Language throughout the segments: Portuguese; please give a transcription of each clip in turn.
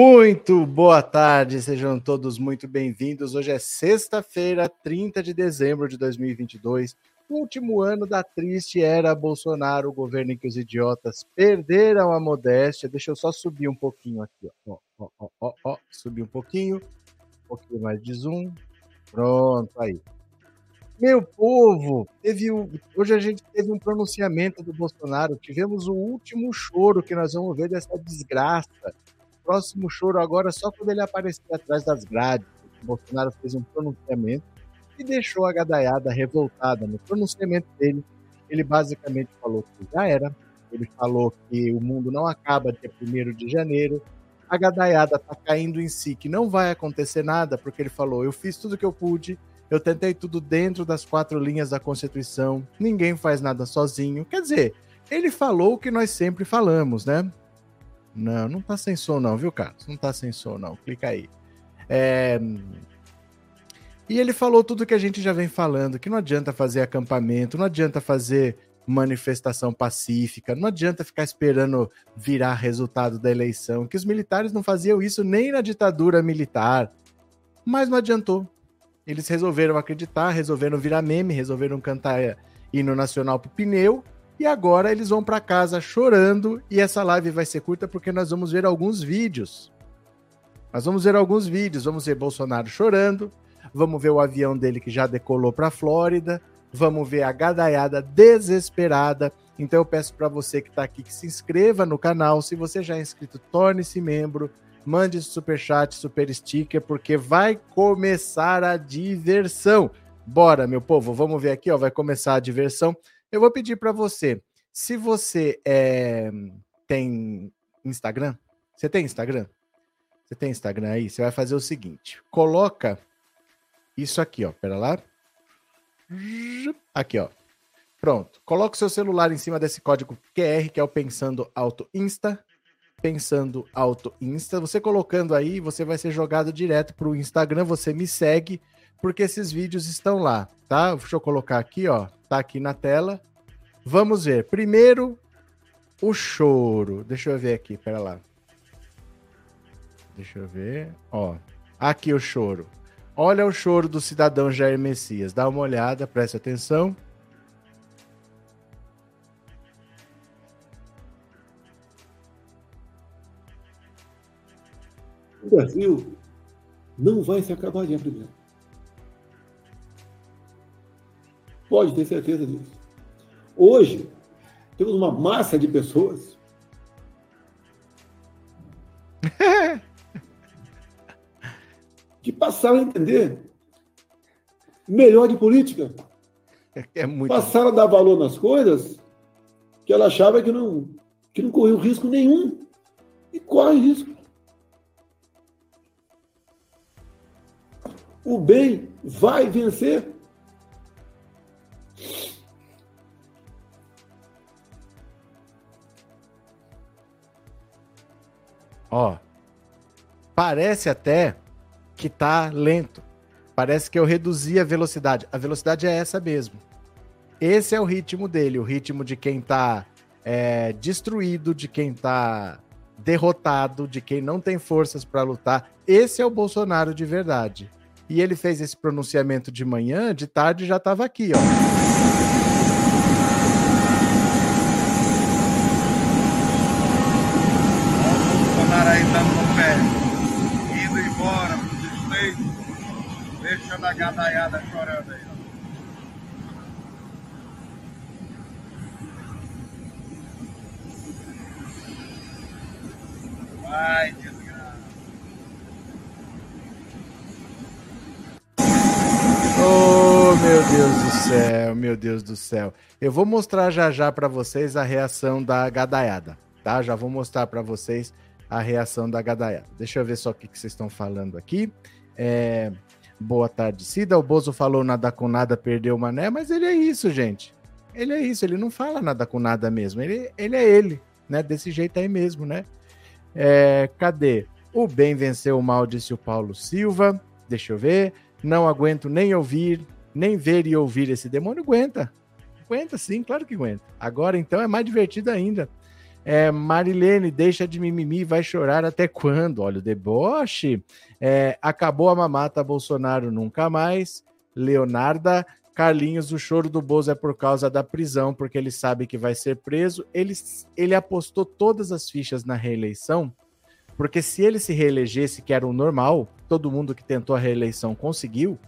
Muito boa tarde, sejam todos muito bem-vindos. Hoje é sexta-feira, 30 de dezembro de 2022. O último ano da triste era Bolsonaro, o governo em que os idiotas perderam a modéstia. Deixa eu só subir um pouquinho aqui, ó. Ó, ó, ó, ó. Subir um pouquinho, um pouquinho mais de zoom. Pronto, aí. Meu povo, teve hoje a gente teve um pronunciamento do Bolsonaro. Tivemos o último choro que nós vamos ver dessa desgraça próximo choro agora só quando ele aparecer atrás das grades. Bolsonaro fez um pronunciamento e deixou a gadaiada revoltada. No pronunciamento dele, ele basicamente falou que já era. Ele falou que o mundo não acaba dia 1 de janeiro. A gadaiada está caindo em si, que não vai acontecer nada, porque ele falou: eu fiz tudo que eu pude, eu tentei tudo dentro das quatro linhas da Constituição, ninguém faz nada sozinho. Quer dizer, ele falou o que nós sempre falamos, né? Não, não tá sem som não, viu, Carlos? Não tá sem som não. Clica aí. É... E ele falou tudo que a gente já vem falando, que não adianta fazer acampamento, não adianta fazer manifestação pacífica, não adianta ficar esperando virar resultado da eleição, que os militares não faziam isso nem na ditadura militar. Mas não adiantou. Eles resolveram acreditar, resolveram virar meme, resolveram cantar hino nacional pro pneu e agora eles vão para casa chorando e essa live vai ser curta porque nós vamos ver alguns vídeos. Nós vamos ver alguns vídeos, vamos ver Bolsonaro chorando, vamos ver o avião dele que já decolou para a Flórida, vamos ver a gadaiada desesperada. Então eu peço para você que está aqui que se inscreva no canal. Se você já é inscrito, torne-se membro, mande super chat, super sticker, porque vai começar a diversão. Bora, meu povo, vamos ver aqui, ó, vai começar a diversão. Eu vou pedir para você, se você é, tem Instagram, você tem Instagram? Você tem Instagram aí? Você vai fazer o seguinte: coloca isso aqui, ó. Pera lá. Aqui, ó. Pronto. Coloca o seu celular em cima desse código QR, que é o Pensando Auto Insta. Pensando Auto Insta. Você colocando aí, você vai ser jogado direto para o Instagram. Você me segue, porque esses vídeos estão lá, tá? Deixa eu colocar aqui, ó. Tá aqui na tela. Vamos ver. Primeiro, o choro. Deixa eu ver aqui, pera lá. Deixa eu ver. Ó, aqui o choro. Olha o choro do cidadão Jair Messias. Dá uma olhada, preste atenção. O Brasil não vai se acabar dia primeiro. Pode ter certeza disso. Hoje, temos uma massa de pessoas que passaram a entender melhor de política. É muito... Passaram a dar valor nas coisas que ela achava que não, que não corriam risco nenhum. E corre risco. O bem vai vencer. Ó, parece até que tá lento. Parece que eu reduzi a velocidade. A velocidade é essa mesmo. Esse é o ritmo dele, o ritmo de quem tá é, destruído, de quem tá derrotado, de quem não tem forças para lutar. Esse é o Bolsonaro de verdade. E ele fez esse pronunciamento de manhã, de tarde já estava aqui, ó. Da gadaiada chorando aí. Vai, desgraça. Oh, meu Deus do céu, meu Deus do céu. Eu vou mostrar já já para vocês a reação da gadaiada, tá? Já vou mostrar para vocês a reação da gadaiada. Deixa eu ver só o que, que vocês estão falando aqui. É, Boa tarde. O Bozo falou nada com nada, perdeu o mané, mas ele é isso, gente. Ele é isso, ele não fala nada com nada mesmo. Ele, ele é ele, né? Desse jeito aí mesmo, né? É, cadê? O bem venceu o mal, disse o Paulo Silva. Deixa eu ver. Não aguento nem ouvir, nem ver e ouvir esse demônio. Aguenta. Aguenta sim, claro que aguenta. Agora então é mais divertido ainda. É, Marilene, deixa de mimimi, vai chorar até quando? Olha o deboche. É, acabou a mamata, Bolsonaro nunca mais. Leonarda, Carlinhos, o choro do Bozo é por causa da prisão, porque ele sabe que vai ser preso. Ele, ele apostou todas as fichas na reeleição, porque se ele se reelegesse, que era o normal, todo mundo que tentou a reeleição conseguiu.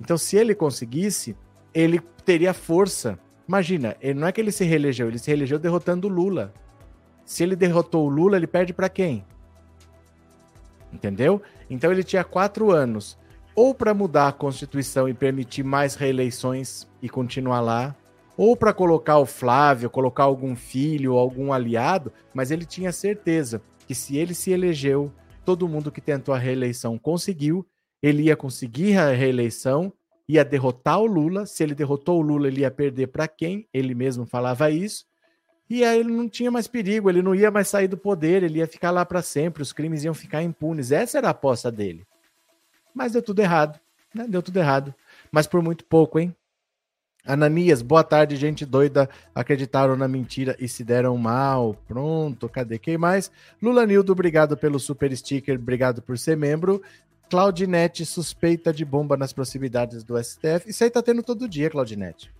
Então, se ele conseguisse, ele teria força. Imagina, ele, não é que ele se reelegeu, ele se reelegeu derrotando Lula. Se ele derrotou o Lula, ele perde para quem? Entendeu? Então ele tinha quatro anos ou para mudar a Constituição e permitir mais reeleições e continuar lá, ou para colocar o Flávio, colocar algum filho, algum aliado, mas ele tinha certeza que se ele se elegeu, todo mundo que tentou a reeleição conseguiu, ele ia conseguir a reeleição, ia derrotar o Lula, se ele derrotou o Lula, ele ia perder para quem? Ele mesmo falava isso. E aí ele não tinha mais perigo, ele não ia mais sair do poder, ele ia ficar lá para sempre, os crimes iam ficar impunes. Essa era a aposta dele. Mas deu tudo errado, né? Deu tudo errado. Mas por muito pouco, hein? Ananias, boa tarde, gente doida. Acreditaram na mentira e se deram mal. Pronto, cadê quem mais? Lula Nildo, obrigado pelo super sticker, obrigado por ser membro. Claudinete, suspeita de bomba nas proximidades do STF. Isso aí tá tendo todo dia, Claudinete.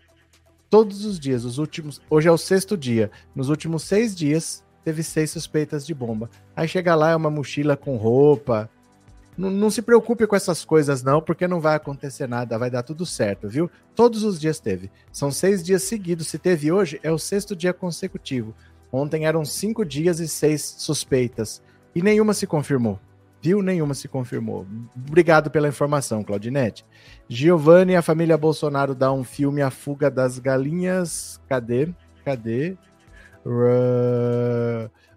Todos os dias, os últimos. Hoje é o sexto dia. Nos últimos seis dias, teve seis suspeitas de bomba. Aí chega lá, é uma mochila com roupa, não, não, se preocupe com essas coisas, não, porque não vai acontecer nada, vai dar tudo certo, viu? Todos os dias teve. São seis dias seguidos. Se teve hoje, é o sexto dia consecutivo. Ontem eram cinco dias e seis suspeitas. E nenhuma se confirmou. Viu? Nenhuma se confirmou. Obrigado pela informação, Claudinete. Giovanni, a família Bolsonaro dá um filme A Fuga das Galinhas. Cadê? Cadê?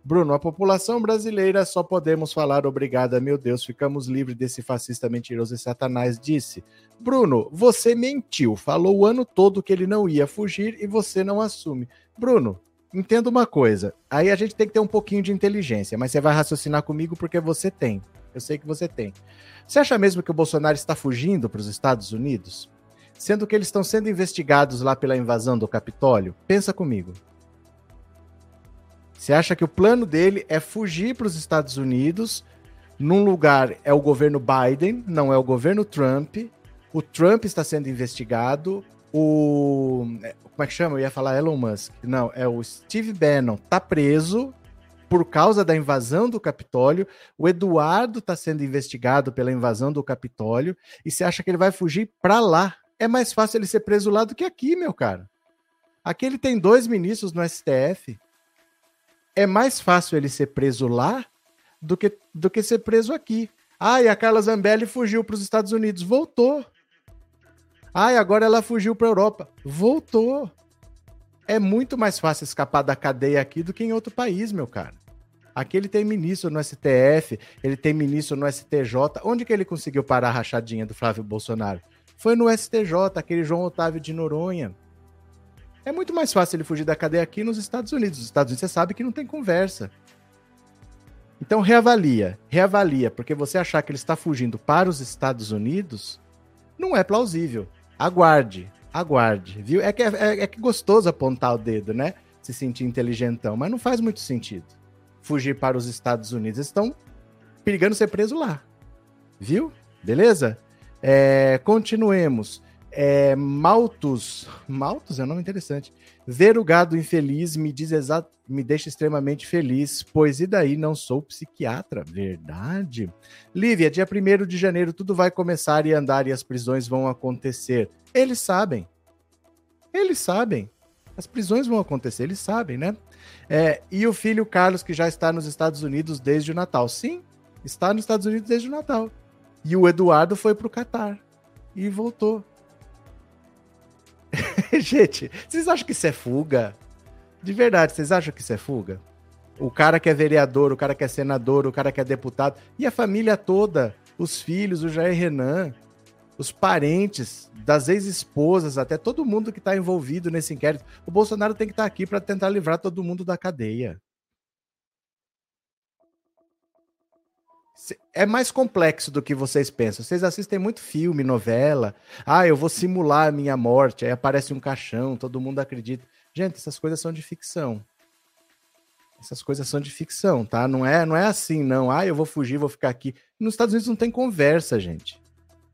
Bruno, a população brasileira só podemos falar obrigada, meu Deus, ficamos livres desse fascista mentiroso e satanás, disse. Bruno, você mentiu, falou o ano todo que ele não ia fugir e você não assume. Bruno, entenda uma coisa, aí a gente tem que ter um pouquinho de inteligência, mas você vai raciocinar comigo porque você tem. Eu sei que você tem. Você acha mesmo que o Bolsonaro está fugindo para os Estados Unidos? Sendo que eles estão sendo investigados lá pela invasão do Capitólio? Pensa comigo. Você acha que o plano dele é fugir para os Estados Unidos? Num lugar é o governo Biden, não é o governo Trump. O Trump está sendo investigado. O. Como é que chama? Eu ia falar Elon Musk. Não, é o Steve Bannon. Tá preso por causa da invasão do Capitólio. O Eduardo está sendo investigado pela invasão do Capitólio. E você acha que ele vai fugir para lá? É mais fácil ele ser preso lá do que aqui, meu cara. Aqui ele tem dois ministros no STF é mais fácil ele ser preso lá do que, do que ser preso aqui. Ah, e a Carla Zambelli fugiu para os Estados Unidos. Voltou. Ah, e agora ela fugiu para a Europa. Voltou. É muito mais fácil escapar da cadeia aqui do que em outro país, meu cara. Aqui ele tem ministro no STF, ele tem ministro no STJ. Onde que ele conseguiu parar a rachadinha do Flávio Bolsonaro? Foi no STJ, aquele João Otávio de Noronha. É muito mais fácil ele fugir da cadeia aqui nos Estados Unidos. Nos Estados Unidos você sabe que não tem conversa. Então reavalia, reavalia, porque você achar que ele está fugindo para os Estados Unidos não é plausível. Aguarde, aguarde, viu? É que é, é, é que gostoso apontar o dedo, né? Se sentir inteligentão, mas não faz muito sentido fugir para os Estados Unidos. Eles estão perigando ser preso lá, viu? Beleza? É, continuemos. É, Maltus, Maltus é um nome interessante. Ver o gado infeliz me diz me deixa extremamente feliz, pois e daí não sou psiquiatra, verdade? Lívia, dia 1 de janeiro tudo vai começar e andar e as prisões vão acontecer. Eles sabem. Eles sabem. As prisões vão acontecer, eles sabem, né? É, e o filho Carlos, que já está nos Estados Unidos desde o Natal. Sim, está nos Estados Unidos desde o Natal. E o Eduardo foi para o Catar e voltou. Gente, vocês acham que isso é fuga? De verdade, vocês acham que isso é fuga? O cara que é vereador, o cara que é senador, o cara que é deputado, e a família toda, os filhos, o Jair Renan, os parentes das ex-esposas, até todo mundo que está envolvido nesse inquérito. O Bolsonaro tem que estar tá aqui para tentar livrar todo mundo da cadeia. é mais complexo do que vocês pensam. Vocês assistem muito filme, novela. Ah, eu vou simular a minha morte. Aí aparece um caixão, todo mundo acredita. Gente, essas coisas são de ficção. Essas coisas são de ficção, tá? Não é, não é assim, não. Ah, eu vou fugir, vou ficar aqui. Nos Estados Unidos não tem conversa, gente.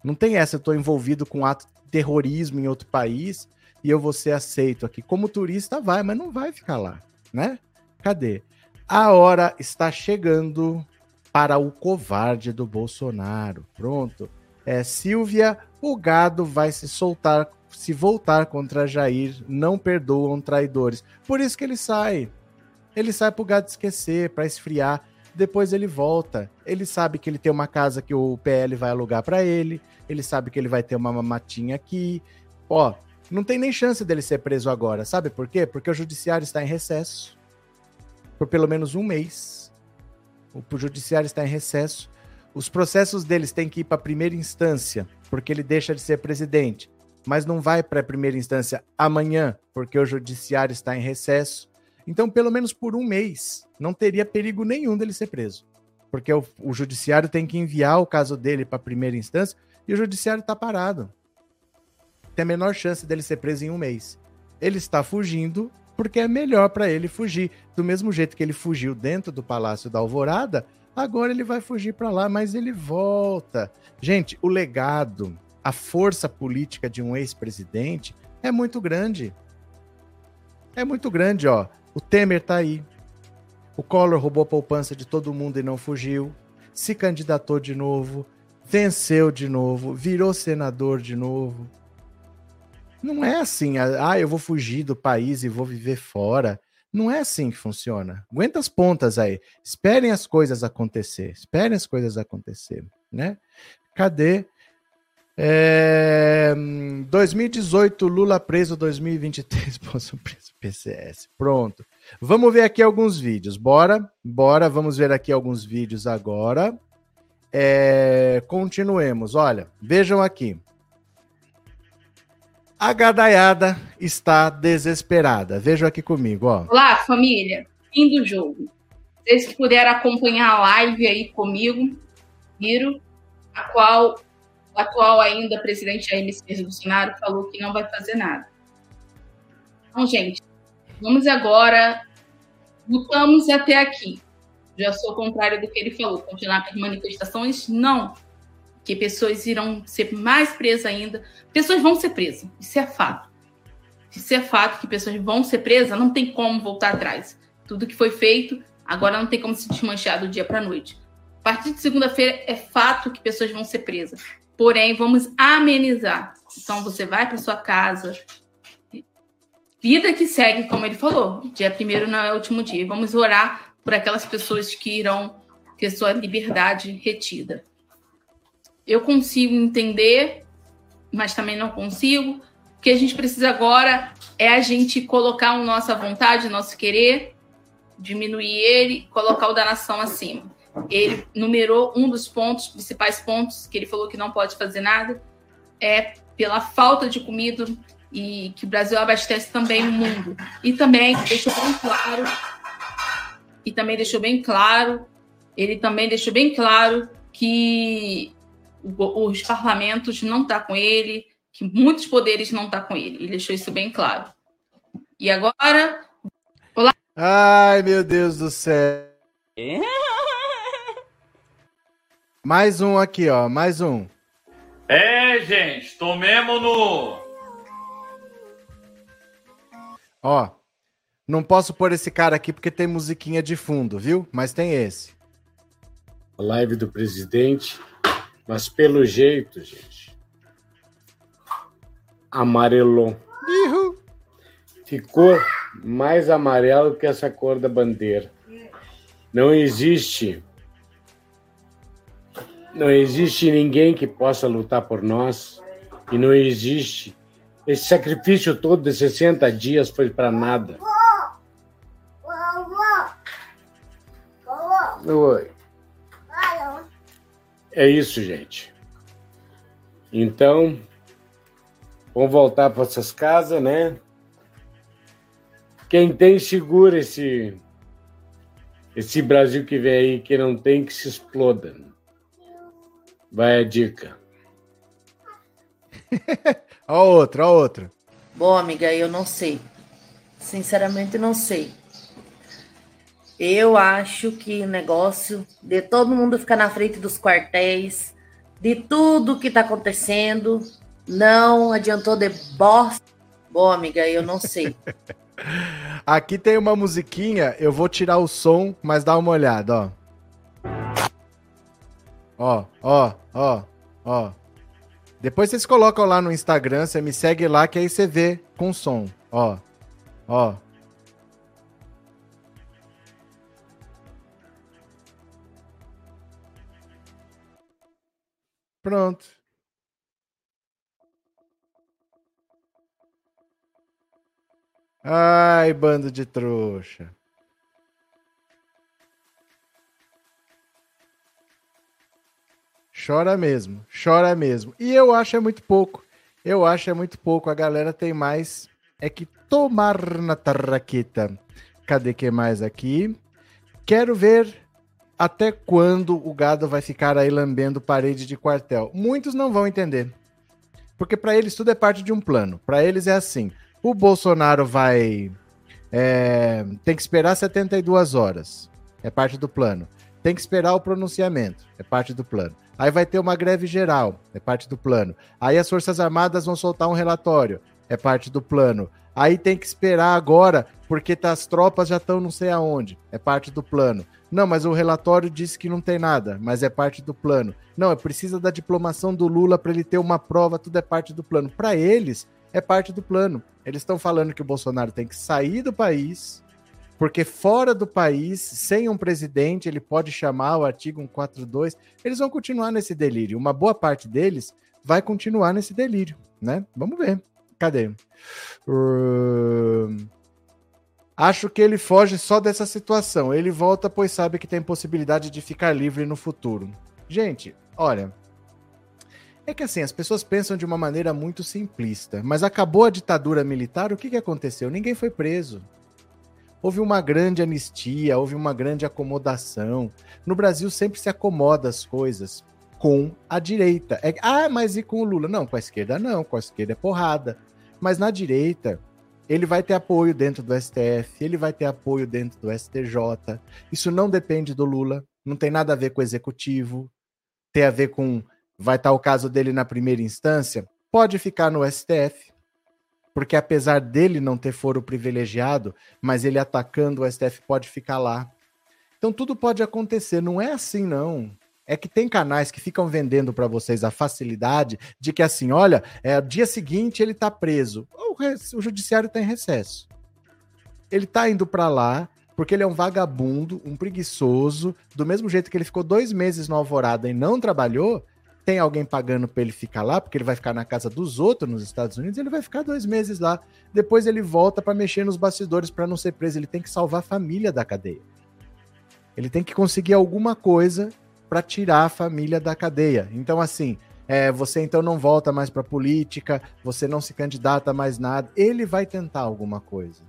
Não tem essa, eu tô envolvido com ato de terrorismo em outro país e eu vou ser aceito aqui. Como turista, vai, mas não vai ficar lá, né? Cadê? A hora está chegando para o covarde do Bolsonaro. Pronto. É, Silvia, o gado vai se soltar, se voltar contra Jair. Não perdoam traidores. Por isso que ele sai. Ele sai pro gado esquecer, para esfriar. Depois ele volta. Ele sabe que ele tem uma casa que o PL vai alugar para ele. Ele sabe que ele vai ter uma matinha aqui. Ó, não tem nem chance dele ser preso agora. Sabe por quê? Porque o judiciário está em recesso por pelo menos um mês. O judiciário está em recesso. Os processos deles têm que ir para primeira instância, porque ele deixa de ser presidente. Mas não vai para primeira instância amanhã, porque o judiciário está em recesso. Então, pelo menos por um mês, não teria perigo nenhum dele ser preso. Porque o, o judiciário tem que enviar o caso dele para a primeira instância e o judiciário está parado. Tem a menor chance dele ser preso em um mês. Ele está fugindo porque é melhor para ele fugir. Do mesmo jeito que ele fugiu dentro do Palácio da Alvorada, agora ele vai fugir para lá, mas ele volta. Gente, o legado, a força política de um ex-presidente é muito grande. É muito grande, ó. O Temer tá aí. O Collor roubou a poupança de todo mundo e não fugiu. Se candidatou de novo. Venceu de novo. Virou senador de novo. Não é assim, ah, eu vou fugir do país e vou viver fora. Não é assim que funciona. Aguenta as pontas aí. Esperem as coisas acontecer. Esperem as coisas acontecer, né? Cadê? É, 2018, Lula preso, 2023, Bolsonaro preso, PCS. Pronto. Vamos ver aqui alguns vídeos. Bora, bora, vamos ver aqui alguns vídeos agora. É, continuemos. Olha, vejam aqui. A gadaiada está desesperada. Vejam aqui comigo, ó. Olá, família. Fim do jogo. Vocês que puderam acompanhar a live aí comigo, viram a qual atual ainda presidente Jair Messias Bolsonaro falou que não vai fazer nada. Então, gente, vamos agora. Lutamos até aqui. Já sou contrário do que ele falou. Continuar com as manifestações? Não. Que pessoas irão ser mais presas ainda. Pessoas vão ser presas. Isso é fato. Isso é fato que pessoas vão ser presas, não tem como voltar atrás. Tudo que foi feito, agora não tem como se desmanchar do dia para a noite. A partir de segunda-feira é fato que pessoas vão ser presas. Porém, vamos amenizar. Então, você vai para sua casa. Vida que segue, como ele falou. Dia primeiro não é o último dia. Vamos orar por aquelas pessoas que irão ter sua liberdade retida. Eu consigo entender, mas também não consigo. O que a gente precisa agora é a gente colocar a nossa vontade, nosso querer, diminuir ele, colocar o da nação acima ele numerou um dos pontos, principais pontos, que ele falou que não pode fazer nada, é pela falta de comida e que o Brasil abastece também o mundo. E também deixou bem claro, e também deixou bem claro, ele também deixou bem claro que os parlamentos não estão tá com ele, que muitos poderes não estão tá com ele. Ele deixou isso bem claro. E agora. Olá. Ai, meu Deus do céu. É? Mais um aqui, ó. Mais um. É, gente, tomemos no. Ó, não posso pôr esse cara aqui porque tem musiquinha de fundo, viu? Mas tem esse. A live do presidente, mas pelo jeito, gente, amarelou. Ihu. Ficou mais amarelo que essa cor da bandeira. Não existe não existe ninguém que possa lutar por nós e não existe. Esse sacrifício todo de 60 dias foi para nada. Oi. É isso, gente. Então, vamos voltar para essas casas, né? Quem tem, segura esse, esse Brasil que vem aí, que não tem, que se exploda. Vai a dica. a outra, a outra. Bom, amiga, eu não sei. Sinceramente, não sei. Eu acho que o negócio de todo mundo ficar na frente dos quartéis, de tudo que está acontecendo, não adiantou de bosta. Bom, amiga, eu não sei. Aqui tem uma musiquinha, eu vou tirar o som, mas dá uma olhada, ó. Ó, ó, ó, ó. Depois vocês colocam lá no Instagram, você me segue lá, que aí você vê com som. Ó, ó. Pronto. Ai, bando de trouxa. Chora mesmo, chora mesmo. E eu acho é muito pouco. Eu acho é muito pouco. A galera tem mais é que tomar na tarraqueta. Cadê que mais aqui? Quero ver até quando o gado vai ficar aí lambendo parede de quartel. Muitos não vão entender. Porque para eles tudo é parte de um plano. Para eles é assim: o Bolsonaro vai. É, tem que esperar 72 horas. É parte do plano. Tem que esperar o pronunciamento. É parte do plano. Aí vai ter uma greve geral. É parte do plano. Aí as Forças Armadas vão soltar um relatório. É parte do plano. Aí tem que esperar agora, porque tá, as tropas já estão não sei aonde. É parte do plano. Não, mas o relatório disse que não tem nada, mas é parte do plano. Não, é precisa da diplomação do Lula para ele ter uma prova, tudo é parte do plano. Para eles, é parte do plano. Eles estão falando que o Bolsonaro tem que sair do país, porque fora do país, sem um presidente, ele pode chamar o artigo 142. Eles vão continuar nesse delírio. Uma boa parte deles vai continuar nesse delírio, né? Vamos ver. Cadê? Uh... Acho que ele foge só dessa situação. Ele volta, pois sabe que tem possibilidade de ficar livre no futuro. Gente, olha, é que assim, as pessoas pensam de uma maneira muito simplista. Mas acabou a ditadura militar, o que, que aconteceu? Ninguém foi preso. Houve uma grande anistia, houve uma grande acomodação. No Brasil sempre se acomoda as coisas com a direita. É, ah, mas e com o Lula? Não, com a esquerda não, com a esquerda é porrada. Mas na direita, ele vai ter apoio dentro do STF, ele vai ter apoio dentro do STJ. Isso não depende do Lula, não tem nada a ver com o executivo, tem a ver com vai estar o caso dele na primeira instância, pode ficar no STF. Porque apesar dele não ter foro privilegiado, mas ele atacando o STF pode ficar lá. Então tudo pode acontecer, não é assim não. É que tem canais que ficam vendendo para vocês a facilidade de que assim, olha, é dia seguinte ele está preso. O, o judiciário está em recesso. Ele está indo para lá, porque ele é um vagabundo, um preguiçoso, do mesmo jeito que ele ficou dois meses no Alvorada e não trabalhou, tem alguém pagando para ele ficar lá, porque ele vai ficar na casa dos outros nos Estados Unidos, ele vai ficar dois meses lá. Depois ele volta para mexer nos bastidores para não ser preso. Ele tem que salvar a família da cadeia. Ele tem que conseguir alguma coisa para tirar a família da cadeia. Então, assim, é, você então não volta mais para política, você não se candidata mais nada. Ele vai tentar alguma coisa.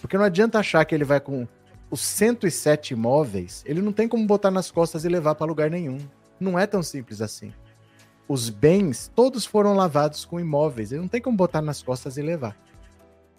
Porque não adianta achar que ele vai com os 107 imóveis, ele não tem como botar nas costas e levar para lugar nenhum. Não é tão simples assim. Os bens, todos foram lavados com imóveis. Ele não tem como botar nas costas e levar.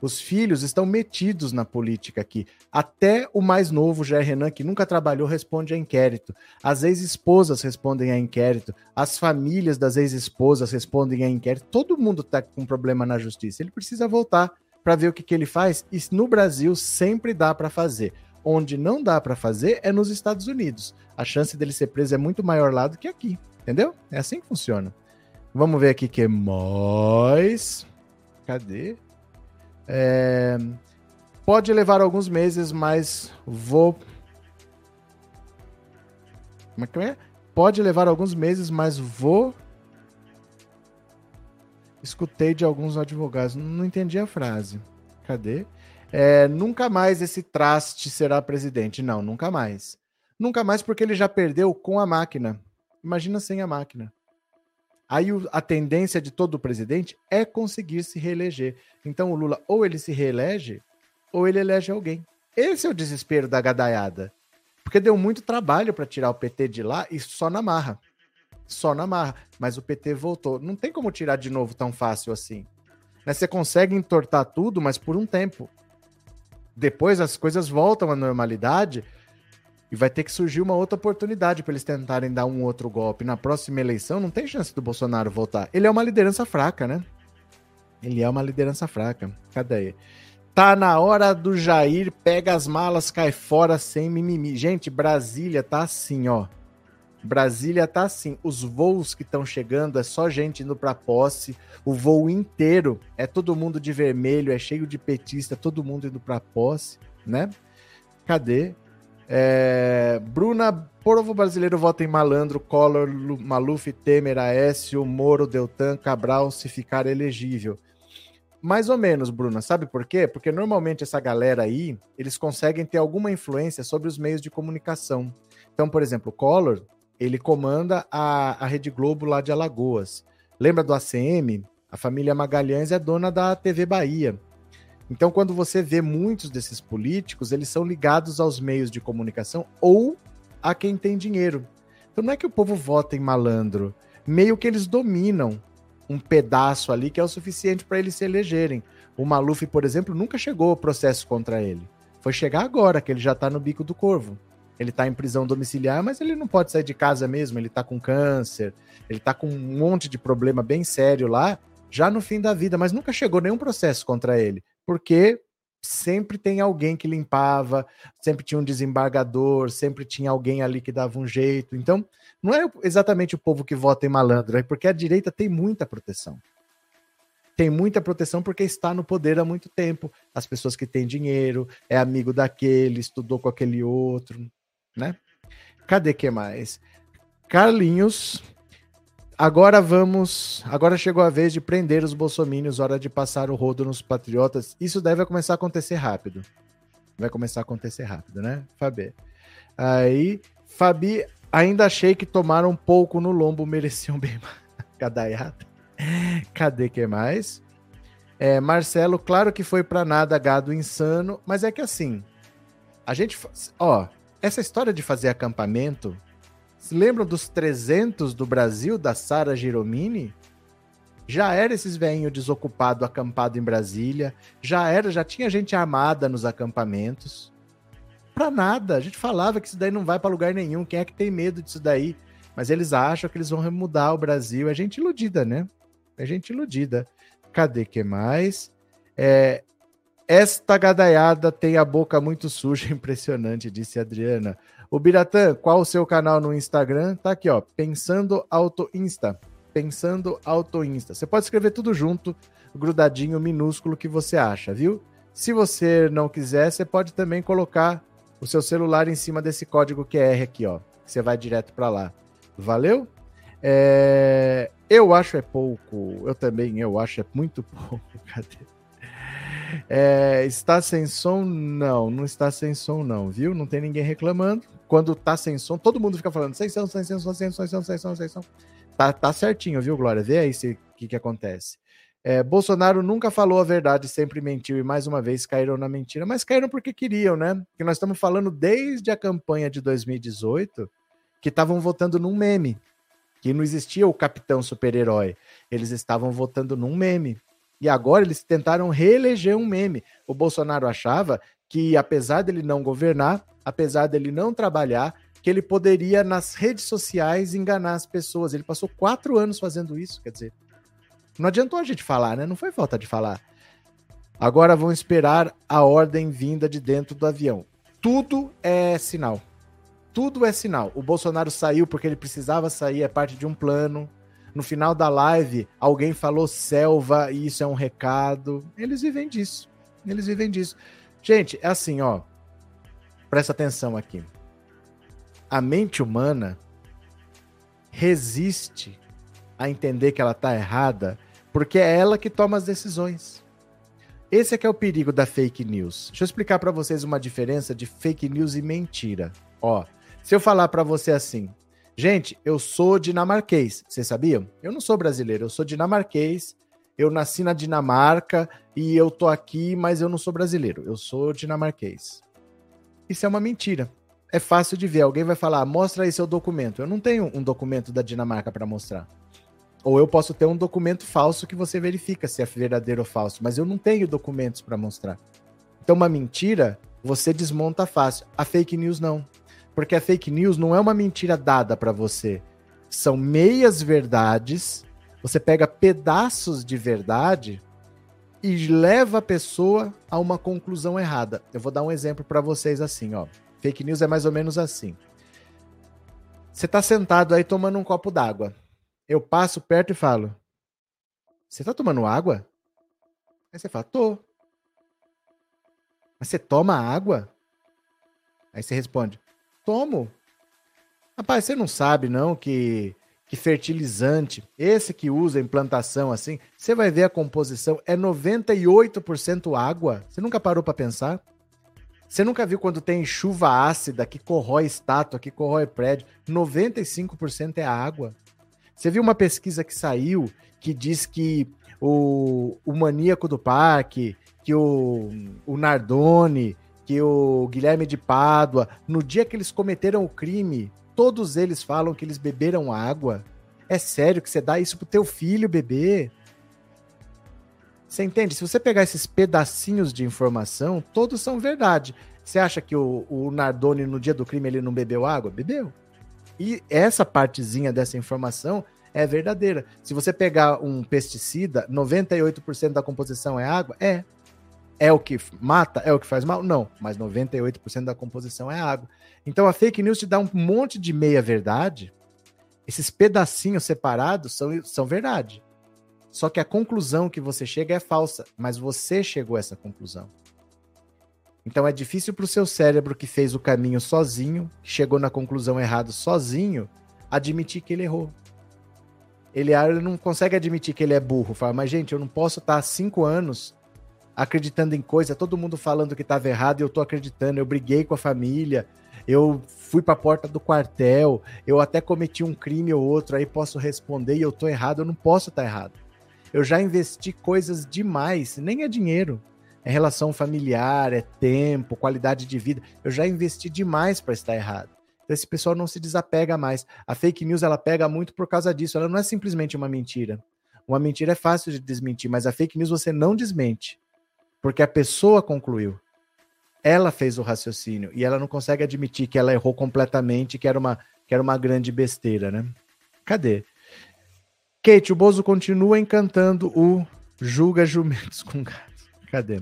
Os filhos estão metidos na política aqui. Até o mais novo, Jair Renan, que nunca trabalhou, responde a inquérito. As ex-esposas respondem a inquérito. As famílias das ex-esposas respondem a inquérito. Todo mundo está com problema na justiça. Ele precisa voltar para ver o que, que ele faz. E no Brasil sempre dá para fazer. Onde não dá para fazer é nos Estados Unidos. A chance dele ser preso é muito maior lá do que aqui. Entendeu? É assim que funciona. Vamos ver aqui que mais. Cadê? É... Pode levar alguns meses, mas vou. Como é que é? Pode levar alguns meses, mas vou. Escutei de alguns advogados. Não entendi a frase. Cadê? É, nunca mais esse traste será presidente. Não, nunca mais. Nunca mais porque ele já perdeu com a máquina. Imagina sem a máquina. Aí o, a tendência de todo presidente é conseguir se reeleger. Então o Lula ou ele se reelege ou ele elege alguém. Esse é o desespero da gadaiada. Porque deu muito trabalho para tirar o PT de lá e só na marra. Só na marra. Mas o PT voltou. Não tem como tirar de novo tão fácil assim. Né? Você consegue entortar tudo, mas por um tempo depois as coisas voltam à normalidade e vai ter que surgir uma outra oportunidade para eles tentarem dar um outro golpe. Na próxima eleição não tem chance do Bolsonaro voltar. Ele é uma liderança fraca, né? Ele é uma liderança fraca. Cadê? Tá na hora do Jair, pega as malas, cai fora sem mimimi. Gente, Brasília tá assim, ó. Brasília tá assim. Os voos que estão chegando é só gente indo para posse. O voo inteiro é todo mundo de vermelho, é cheio de petista, todo mundo indo para posse, né? Cadê? É... Bruna, povo brasileiro vota em malandro, Collor, Maluf, Temer, Aécio, Moro, Deltan, Cabral, se ficar elegível. Mais ou menos, Bruna. Sabe por quê? Porque normalmente essa galera aí, eles conseguem ter alguma influência sobre os meios de comunicação. Então, por exemplo, Collor, ele comanda a, a Rede Globo lá de Alagoas. Lembra do ACM? A família Magalhães é dona da TV Bahia. Então, quando você vê muitos desses políticos, eles são ligados aos meios de comunicação ou a quem tem dinheiro. Então, não é que o povo vota em malandro, meio que eles dominam um pedaço ali que é o suficiente para eles se elegerem. O Maluf, por exemplo, nunca chegou o processo contra ele. Foi chegar agora, que ele já está no bico do corvo. Ele está em prisão domiciliar, mas ele não pode sair de casa mesmo. Ele está com câncer, ele está com um monte de problema bem sério lá, já no fim da vida, mas nunca chegou nenhum processo contra ele, porque sempre tem alguém que limpava, sempre tinha um desembargador, sempre tinha alguém ali que dava um jeito. Então, não é exatamente o povo que vota em malandro, é porque a direita tem muita proteção tem muita proteção porque está no poder há muito tempo. As pessoas que têm dinheiro, é amigo daquele, estudou com aquele outro né? Cadê que mais? Carlinhos. Agora vamos. Agora chegou a vez de prender os bolsomínios, hora de passar o rodo nos patriotas. Isso deve começar a acontecer rápido. Vai começar a acontecer rápido, né, Fabi? Aí, Fabi, ainda achei que tomaram um pouco no lombo, mereciam bem. Cadaiada. Cadê que mais? É, Marcelo, claro que foi para nada gado insano, mas é que assim, a gente, ó, essa história de fazer acampamento, se lembram dos 300 do Brasil, da Sara Giromini? Já era esses velhinhos desocupados acampado em Brasília, já era, já tinha gente armada nos acampamentos. Pra nada, a gente falava que isso daí não vai para lugar nenhum, quem é que tem medo disso daí? Mas eles acham que eles vão mudar o Brasil, é gente iludida, né? É gente iludida. Cadê que mais? É, esta gadaiada tem a boca muito suja, impressionante, disse Adriana. O Biratã, qual o seu canal no Instagram? Tá aqui, ó, Pensando Auto Insta. Pensando Auto Insta. Você pode escrever tudo junto, grudadinho, minúsculo que você acha, viu? Se você não quiser, você pode também colocar o seu celular em cima desse código QR aqui, ó. Você vai direto para lá. Valeu? É... Eu acho é pouco. Eu também, eu acho é muito pouco. Cadê? É, está sem som? Não, não está sem som, não, viu? Não tem ninguém reclamando. Quando tá sem som, todo mundo fica falando sem som, sem som, sem som, sem som, sem som, sem som. Tá, tá certinho, viu, Glória? Vê aí o que, que acontece. É, Bolsonaro nunca falou a verdade, sempre mentiu e mais uma vez caíram na mentira, mas caíram porque queriam, né? Porque nós estamos falando desde a campanha de 2018 que estavam votando num meme, que não existia o capitão super-herói. Eles estavam votando num meme. E agora eles tentaram reeleger um meme. O Bolsonaro achava que, apesar dele não governar, apesar dele não trabalhar, que ele poderia, nas redes sociais, enganar as pessoas. Ele passou quatro anos fazendo isso, quer dizer. Não adiantou a gente falar, né? Não foi falta de falar. Agora vão esperar a ordem vinda de dentro do avião. Tudo é sinal. Tudo é sinal. O Bolsonaro saiu porque ele precisava sair, é parte de um plano. No final da live, alguém falou selva e isso é um recado. Eles vivem disso. Eles vivem disso. Gente, é assim, ó. Presta atenção aqui. A mente humana resiste a entender que ela tá errada porque é ela que toma as decisões. Esse é que é o perigo da fake news. Deixa eu explicar para vocês uma diferença de fake news e mentira. Ó, se eu falar para você assim, Gente, eu sou dinamarquês, vocês sabiam? Eu não sou brasileiro, eu sou dinamarquês. Eu nasci na Dinamarca e eu tô aqui, mas eu não sou brasileiro, eu sou dinamarquês. Isso é uma mentira. É fácil de ver. Alguém vai falar, mostra aí seu documento. Eu não tenho um documento da Dinamarca para mostrar. Ou eu posso ter um documento falso que você verifica se é verdadeiro ou falso, mas eu não tenho documentos para mostrar. Então, uma mentira, você desmonta fácil. A fake news não. Porque a fake news não é uma mentira dada para você. São meias verdades. Você pega pedaços de verdade e leva a pessoa a uma conclusão errada. Eu vou dar um exemplo para vocês assim, ó. Fake news é mais ou menos assim. Você tá sentado aí tomando um copo d'água. Eu passo perto e falo: Você tá tomando água? Aí você fala: Tô. Mas você toma água? Aí você responde: Tomo. Rapaz, você não sabe não que que fertilizante, esse que usa em plantação assim, você vai ver a composição é 98% água. Você nunca parou para pensar? Você nunca viu quando tem chuva ácida que corrói estátua, que corrói prédio? 95% é água. Você viu uma pesquisa que saiu que diz que o, o maníaco do parque, que o, o Nardoni, que o Guilherme de Pádua, no dia que eles cometeram o crime, todos eles falam que eles beberam água. É sério que você dá isso pro teu filho beber? Você entende? Se você pegar esses pedacinhos de informação, todos são verdade. Você acha que o, o Nardoni, no dia do crime, ele não bebeu água? Bebeu. E essa partezinha dessa informação é verdadeira. Se você pegar um pesticida, 98% da composição é água? É. É o que mata? É o que faz mal? Não. Mas 98% da composição é água. Então a fake news te dá um monte de meia-verdade. Esses pedacinhos separados são, são verdade. Só que a conclusão que você chega é falsa, mas você chegou a essa conclusão. Então é difícil para o seu cérebro que fez o caminho sozinho, que chegou na conclusão errada sozinho, admitir que ele errou. Ele, ele não consegue admitir que ele é burro. Fala, mas gente, eu não posso estar há cinco anos acreditando em coisa, todo mundo falando que estava errado e eu estou acreditando. Eu briguei com a família, eu fui para a porta do quartel, eu até cometi um crime ou outro, aí posso responder e eu tô errado, eu não posso estar tá errado. Eu já investi coisas demais, nem é dinheiro, é relação familiar, é tempo, qualidade de vida. Eu já investi demais para estar errado. Então esse pessoal não se desapega mais. A fake news ela pega muito por causa disso. Ela não é simplesmente uma mentira. Uma mentira é fácil de desmentir, mas a fake news você não desmente, porque a pessoa concluiu ela fez o raciocínio e ela não consegue admitir que ela errou completamente, que era uma, que era uma grande besteira, né? Cadê? Kate, o Bozo continua encantando o julga jumentos com gatos. Cadê?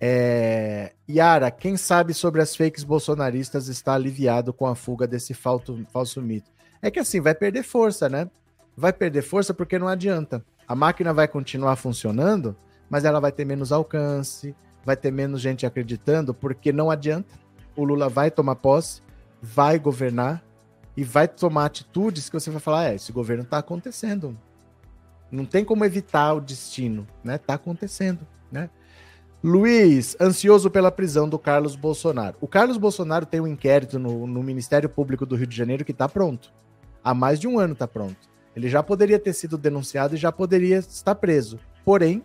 É... Yara, quem sabe sobre as fakes bolsonaristas está aliviado com a fuga desse falso, falso mito. É que assim, vai perder força, né? Vai perder força porque não adianta. A máquina vai continuar funcionando, mas ela vai ter menos alcance, vai ter menos gente acreditando, porque não adianta. O Lula vai tomar posse, vai governar e vai tomar atitudes que você vai falar: é, esse governo está acontecendo. Não tem como evitar o destino, né? Tá acontecendo, né? Luiz, ansioso pela prisão do Carlos Bolsonaro. O Carlos Bolsonaro tem um inquérito no, no Ministério Público do Rio de Janeiro que está pronto. Há mais de um ano está pronto. Ele já poderia ter sido denunciado e já poderia estar preso. Porém,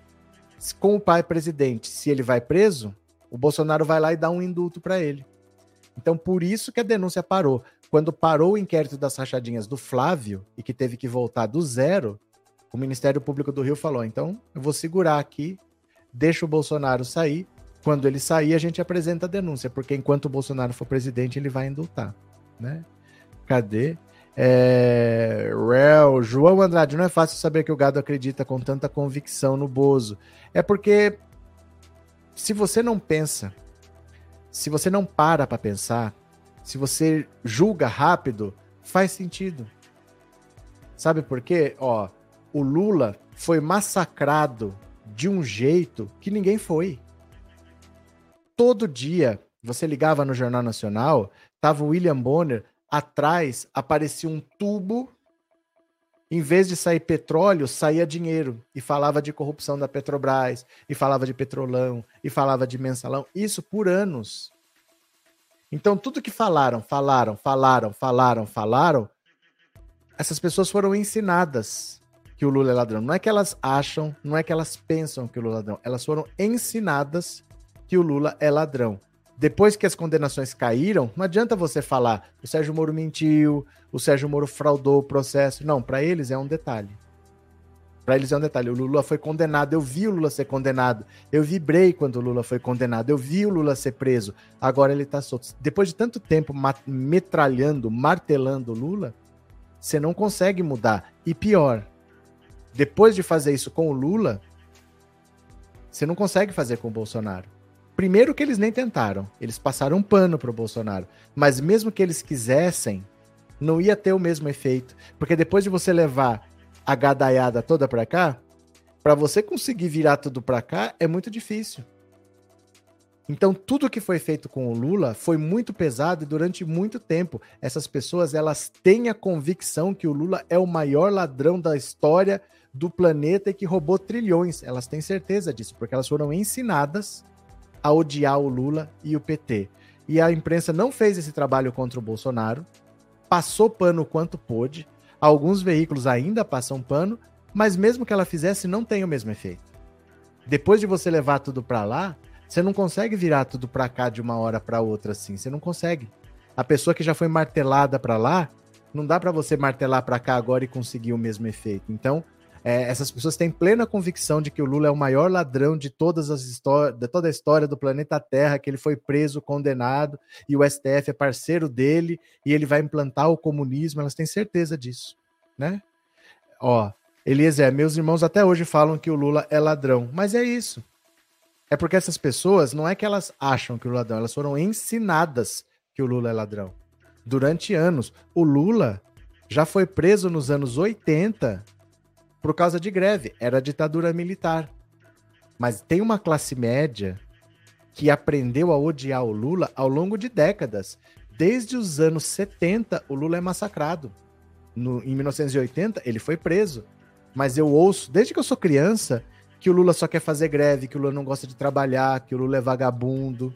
com o pai presidente, se ele vai preso, o Bolsonaro vai lá e dá um indulto para ele. Então, por isso que a denúncia parou. Quando parou o inquérito das rachadinhas do Flávio e que teve que voltar do zero, o Ministério Público do Rio falou: então, eu vou segurar aqui, deixa o Bolsonaro sair. Quando ele sair, a gente apresenta a denúncia, porque enquanto o Bolsonaro for presidente, ele vai indultar. Né? Cadê? É, Real, João Andrade, não é fácil saber que o gado acredita com tanta convicção no Bozo. É porque se você não pensa, se você não para para pensar, se você julga rápido, faz sentido. Sabe por quê? Ó, o Lula foi massacrado de um jeito que ninguém foi. Todo dia, você ligava no Jornal Nacional, tava o William Bonner atrás aparecia um tubo, em vez de sair petróleo, saía dinheiro. E falava de corrupção da Petrobras, e falava de petrolão, e falava de mensalão, isso por anos. Então, tudo que falaram, falaram, falaram, falaram, falaram, essas pessoas foram ensinadas que o Lula é ladrão. Não é que elas acham, não é que elas pensam que o Lula é ladrão, elas foram ensinadas que o Lula é ladrão depois que as condenações caíram, não adianta você falar o Sérgio Moro mentiu, o Sérgio Moro fraudou o processo. Não, para eles é um detalhe. Para eles é um detalhe. O Lula foi condenado. Eu vi o Lula ser condenado. Eu vibrei quando o Lula foi condenado. Eu vi o Lula ser preso. Agora ele está solto. Depois de tanto tempo metralhando, martelando o Lula, você não consegue mudar. E pior, depois de fazer isso com o Lula, você não consegue fazer com o Bolsonaro. Primeiro que eles nem tentaram. Eles passaram um pano pro Bolsonaro. Mas mesmo que eles quisessem, não ia ter o mesmo efeito. Porque depois de você levar a gadaiada toda para cá, para você conseguir virar tudo para cá é muito difícil. Então, tudo que foi feito com o Lula foi muito pesado e durante muito tempo essas pessoas elas têm a convicção que o Lula é o maior ladrão da história do planeta e que roubou trilhões. Elas têm certeza disso, porque elas foram ensinadas a odiar o Lula e o PT. E a imprensa não fez esse trabalho contra o Bolsonaro, passou pano quanto pôde, Alguns veículos ainda passam pano, mas mesmo que ela fizesse, não tem o mesmo efeito. Depois de você levar tudo para lá, você não consegue virar tudo para cá de uma hora para outra assim. Você não consegue. A pessoa que já foi martelada para lá, não dá para você martelar para cá agora e conseguir o mesmo efeito. Então, é, essas pessoas têm plena convicção de que o Lula é o maior ladrão de todas as histórias, de toda a história do planeta Terra, que ele foi preso, condenado, e o STF é parceiro dele, e ele vai implantar o comunismo, elas têm certeza disso, né? Ó, Eliezer, meus irmãos até hoje falam que o Lula é ladrão, mas é isso. É porque essas pessoas, não é que elas acham que o Lula é ladrão, elas foram ensinadas que o Lula é ladrão. Durante anos. O Lula já foi preso nos anos 80 por causa de greve. Era ditadura militar. Mas tem uma classe média que aprendeu a odiar o Lula ao longo de décadas. Desde os anos 70, o Lula é massacrado. No, em 1980, ele foi preso. Mas eu ouço, desde que eu sou criança, que o Lula só quer fazer greve, que o Lula não gosta de trabalhar, que o Lula é vagabundo.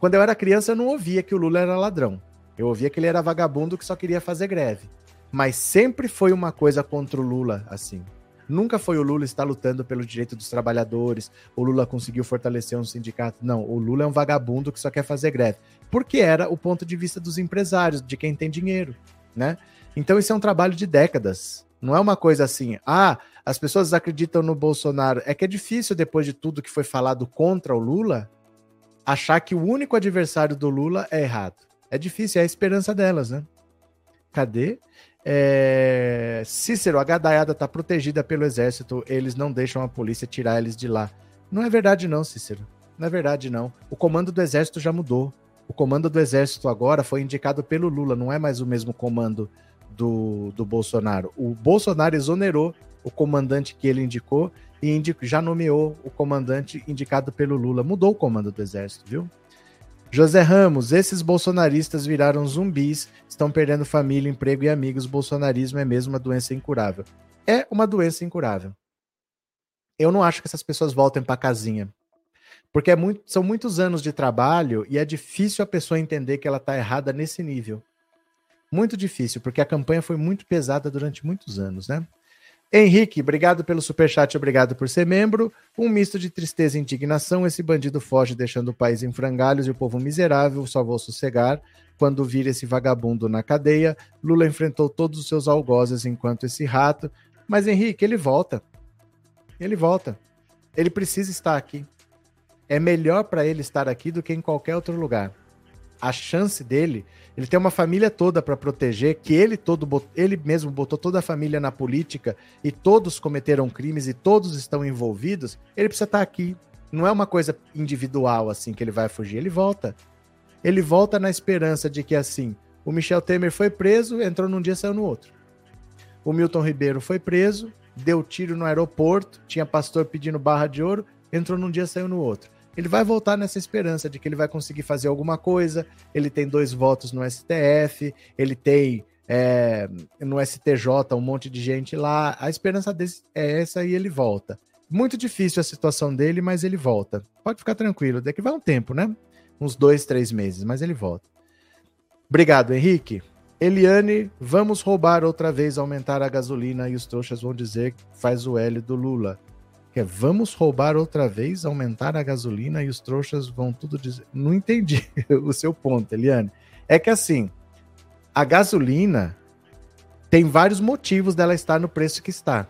Quando eu era criança, eu não ouvia que o Lula era ladrão. Eu ouvia que ele era vagabundo que só queria fazer greve mas sempre foi uma coisa contra o Lula, assim. Nunca foi o Lula estar lutando pelo direito dos trabalhadores, o Lula conseguiu fortalecer um sindicato. Não, o Lula é um vagabundo que só quer fazer greve. Porque era o ponto de vista dos empresários, de quem tem dinheiro, né? Então isso é um trabalho de décadas. Não é uma coisa assim, ah, as pessoas acreditam no Bolsonaro. É que é difícil, depois de tudo que foi falado contra o Lula, achar que o único adversário do Lula é errado. É difícil, é a esperança delas, né? Cadê? É... Cícero, a gadaiada está protegida pelo exército, eles não deixam a polícia tirar eles de lá. Não é verdade, não, Cícero. Não é verdade, não. O comando do exército já mudou. O comando do exército agora foi indicado pelo Lula, não é mais o mesmo comando do, do Bolsonaro. O Bolsonaro exonerou o comandante que ele indicou e já nomeou o comandante indicado pelo Lula. Mudou o comando do exército, viu? José Ramos, esses bolsonaristas viraram zumbis, estão perdendo família, emprego e amigos. Bolsonarismo é mesmo uma doença incurável. É uma doença incurável. Eu não acho que essas pessoas voltem para casinha. Porque é muito, são muitos anos de trabalho e é difícil a pessoa entender que ela está errada nesse nível. Muito difícil, porque a campanha foi muito pesada durante muitos anos, né? Henrique, obrigado pelo superchat, obrigado por ser membro. Um misto de tristeza e indignação. Esse bandido foge deixando o país em frangalhos e o povo miserável só vou sossegar quando vir esse vagabundo na cadeia. Lula enfrentou todos os seus algozes enquanto esse rato. Mas Henrique, ele volta. Ele volta. Ele precisa estar aqui. É melhor para ele estar aqui do que em qualquer outro lugar a chance dele, ele tem uma família toda para proteger, que ele todo ele mesmo botou toda a família na política e todos cometeram crimes e todos estão envolvidos, ele precisa estar tá aqui. Não é uma coisa individual assim que ele vai fugir, ele volta. Ele volta na esperança de que assim, o Michel Temer foi preso, entrou num dia, saiu no outro. O Milton Ribeiro foi preso, deu tiro no aeroporto, tinha pastor pedindo barra de ouro, entrou num dia, saiu no outro ele vai voltar nessa esperança de que ele vai conseguir fazer alguma coisa. Ele tem dois votos no STF, ele tem é, no STJ um monte de gente lá. A esperança desse é essa e ele volta. Muito difícil a situação dele, mas ele volta. Pode ficar tranquilo, daqui vai um tempo, né? Uns dois, três meses, mas ele volta. Obrigado, Henrique. Eliane, vamos roubar outra vez, aumentar a gasolina e os trouxas vão dizer que faz o L do Lula que é vamos roubar outra vez, aumentar a gasolina e os trouxas vão tudo dizer. Não entendi o seu ponto, Eliane. É que assim, a gasolina tem vários motivos dela estar no preço que está.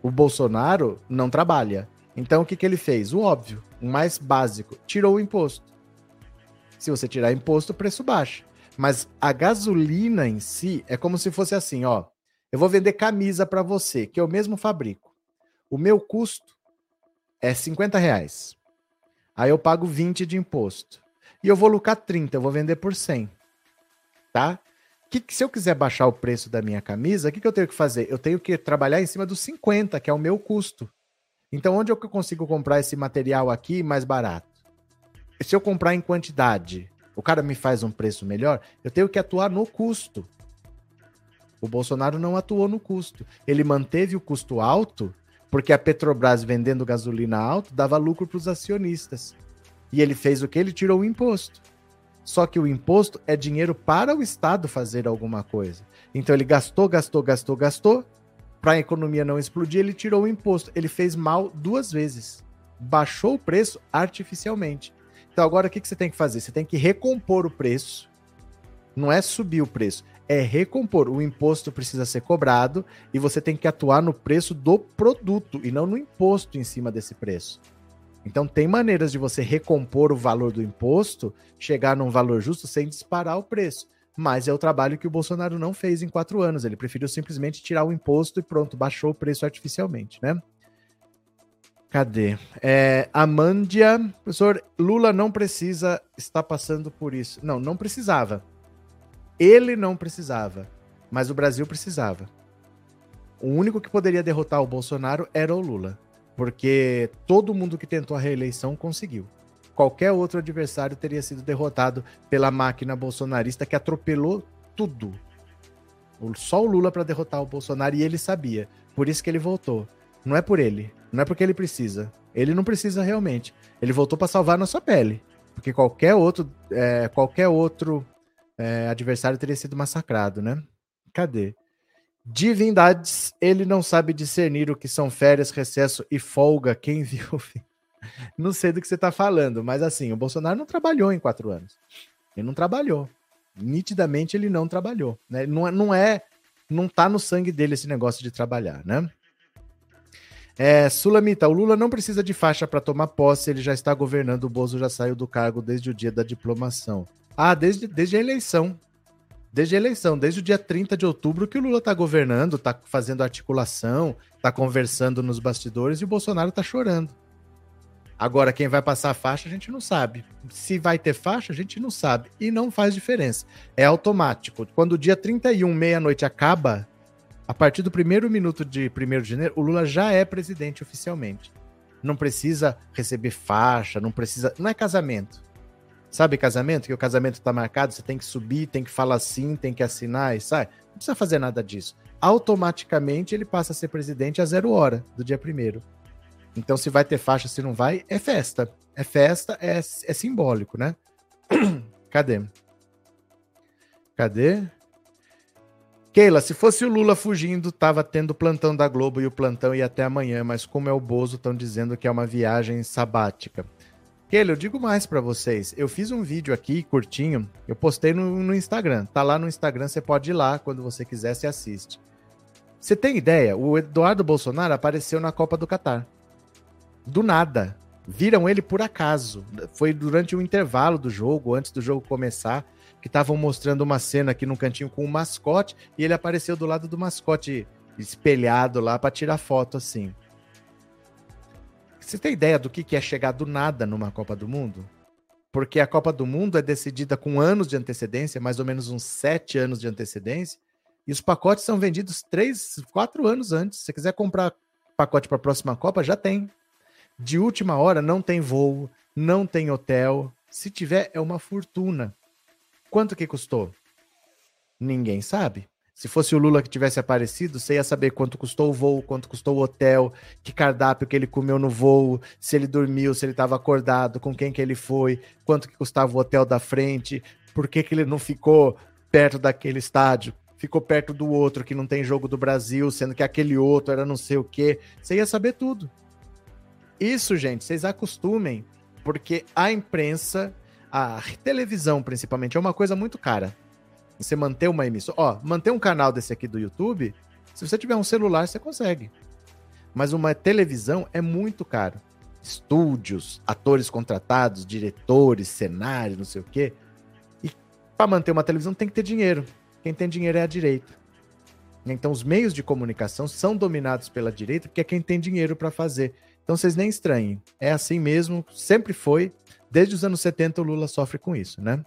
O Bolsonaro não trabalha. Então o que, que ele fez? O óbvio, o mais básico: tirou o imposto. Se você tirar imposto, o preço baixa. Mas a gasolina em si é como se fosse assim, ó. Eu vou vender camisa para você, que eu mesmo fabrico. O meu custo é 50 reais. Aí eu pago 20 de imposto. E eu vou lucrar 30, eu vou vender por 100. Tá? Que, se eu quiser baixar o preço da minha camisa, o que, que eu tenho que fazer? Eu tenho que trabalhar em cima dos 50, que é o meu custo. Então, onde é eu consigo comprar esse material aqui mais barato? Se eu comprar em quantidade, o cara me faz um preço melhor, eu tenho que atuar no custo. O Bolsonaro não atuou no custo. Ele manteve o custo alto porque a Petrobras vendendo gasolina alto dava lucro para os acionistas. E ele fez o que? Ele tirou o imposto. Só que o imposto é dinheiro para o Estado fazer alguma coisa. Então ele gastou, gastou, gastou, gastou. Para a economia não explodir, ele tirou o imposto. Ele fez mal duas vezes. Baixou o preço artificialmente. Então agora o que, que você tem que fazer? Você tem que recompor o preço. Não é subir o preço, é recompor. O imposto precisa ser cobrado e você tem que atuar no preço do produto e não no imposto em cima desse preço. Então tem maneiras de você recompor o valor do imposto, chegar num valor justo sem disparar o preço. Mas é o trabalho que o Bolsonaro não fez em quatro anos. Ele preferiu simplesmente tirar o imposto e pronto, baixou o preço artificialmente, né? Cadê? É, Amândia, professor, Lula não precisa estar passando por isso. Não, não precisava. Ele não precisava, mas o Brasil precisava. O único que poderia derrotar o Bolsonaro era o Lula porque todo mundo que tentou a reeleição conseguiu. Qualquer outro adversário teria sido derrotado pela máquina bolsonarista que atropelou tudo. Só o Lula para derrotar o Bolsonaro e ele sabia. Por isso que ele voltou. Não é por ele, não é porque ele precisa. Ele não precisa realmente. Ele voltou para salvar a nossa pele, porque qualquer outro, é, qualquer outro é, adversário teria sido massacrado, né? Cadê? Divindades, ele não sabe discernir o que são férias, recesso e folga. Quem viu? Não sei do que você está falando, mas assim, o Bolsonaro não trabalhou em quatro anos. Ele não trabalhou. Nitidamente ele não trabalhou. Né? Não, é, não é, não tá no sangue dele esse negócio de trabalhar, né? É, Sulamita, o Lula não precisa de faixa para tomar posse, ele já está governando, o Bozo já saiu do cargo desde o dia da diplomação. Ah, desde, desde a eleição desde a eleição, desde o dia 30 de outubro que o Lula está governando, está fazendo articulação, está conversando nos bastidores e o Bolsonaro está chorando. Agora, quem vai passar a faixa, a gente não sabe. Se vai ter faixa, a gente não sabe. E não faz diferença. É automático. Quando o dia 31, meia-noite, acaba, a partir do primeiro minuto de 1 de janeiro, o Lula já é presidente oficialmente. Não precisa receber faixa, não precisa. Não é casamento. Sabe casamento? Que o casamento tá marcado, você tem que subir, tem que falar sim, tem que assinar e sai. Não precisa fazer nada disso. Automaticamente ele passa a ser presidente a zero hora do dia primeiro. Então, se vai ter faixa, se não vai, é festa. É festa, é, é simbólico, né? Cadê? Cadê? Keila, se fosse o Lula fugindo, tava tendo plantão da Globo e o plantão ia até amanhã, mas como é o Bozo, estão dizendo que é uma viagem sabática. Kelly, eu digo mais para vocês. Eu fiz um vídeo aqui curtinho, eu postei no, no, Instagram. Tá lá no Instagram, você pode ir lá quando você quiser, se assiste. Você tem ideia? O Eduardo Bolsonaro apareceu na Copa do Catar. Do nada. Viram ele por acaso. Foi durante o intervalo do jogo, antes do jogo começar, que estavam mostrando uma cena aqui no cantinho com um mascote e ele apareceu do lado do mascote espelhado lá para tirar foto assim. Você tem ideia do que é chegar do nada numa Copa do Mundo? Porque a Copa do Mundo é decidida com anos de antecedência, mais ou menos uns sete anos de antecedência, e os pacotes são vendidos três, quatro anos antes. Se você quiser comprar pacote para a próxima Copa, já tem. De última hora, não tem voo, não tem hotel. Se tiver, é uma fortuna. Quanto que custou? Ninguém sabe. Se fosse o Lula que tivesse aparecido, você ia saber quanto custou o voo, quanto custou o hotel, que cardápio que ele comeu no voo, se ele dormiu, se ele estava acordado, com quem que ele foi, quanto que custava o hotel da frente, por que, que ele não ficou perto daquele estádio, ficou perto do outro que não tem jogo do Brasil, sendo que aquele outro era não sei o quê. Você ia saber tudo. Isso, gente, vocês acostumem, porque a imprensa, a televisão principalmente, é uma coisa muito cara. Você manter uma emissora. Ó, manter um canal desse aqui do YouTube, se você tiver um celular, você consegue. Mas uma televisão é muito caro. Estúdios, atores contratados, diretores, cenário, não sei o quê. E para manter uma televisão tem que ter dinheiro. Quem tem dinheiro é a direita. Então os meios de comunicação são dominados pela direita porque é quem tem dinheiro para fazer. Então vocês nem estranhem. É assim mesmo, sempre foi. Desde os anos 70 o Lula sofre com isso, né?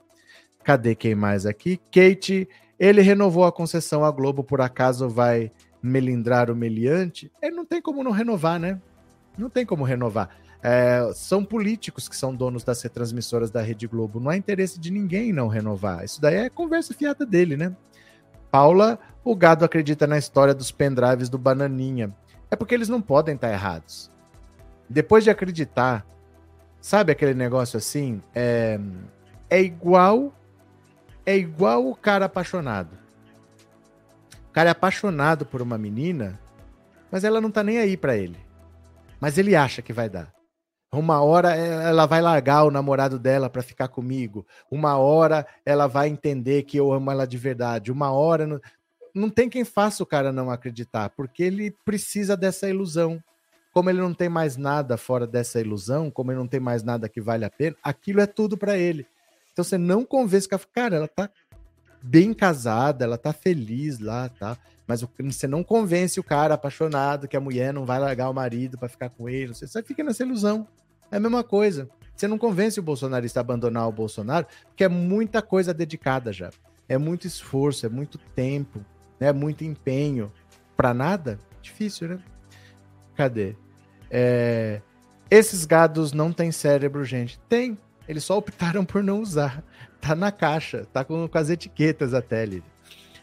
Cadê quem mais aqui? Kate, ele renovou a concessão à Globo, por acaso vai melindrar o meliante? Ele não tem como não renovar, né? Não tem como renovar. É, são políticos que são donos das retransmissoras da Rede Globo. Não há interesse de ninguém não renovar. Isso daí é conversa fiada dele, né? Paula, o gado acredita na história dos pendrives do Bananinha. É porque eles não podem estar errados. Depois de acreditar, sabe aquele negócio assim? É, é igual é igual o cara apaixonado. O cara é apaixonado por uma menina, mas ela não tá nem aí para ele. Mas ele acha que vai dar. Uma hora ela vai largar o namorado dela para ficar comigo. Uma hora ela vai entender que eu amo ela de verdade. Uma hora. Não, não tem quem faça o cara não acreditar, porque ele precisa dessa ilusão. Como ele não tem mais nada fora dessa ilusão, como ele não tem mais nada que vale a pena, aquilo é tudo para ele. Então você não convence que cara, ela tá bem casada, ela tá feliz lá, tá? Mas você não convence o cara apaixonado que a mulher não vai largar o marido para ficar com ele, você só fica nessa ilusão. É a mesma coisa. Você não convence o bolsonarista a abandonar o Bolsonaro, porque é muita coisa dedicada já. É muito esforço, é muito tempo, né? é muito empenho. Para nada? Difícil, né? Cadê? É... Esses gados não têm cérebro, gente. Tem, eles só optaram por não usar. Tá na caixa, tá com, com as etiquetas até ali.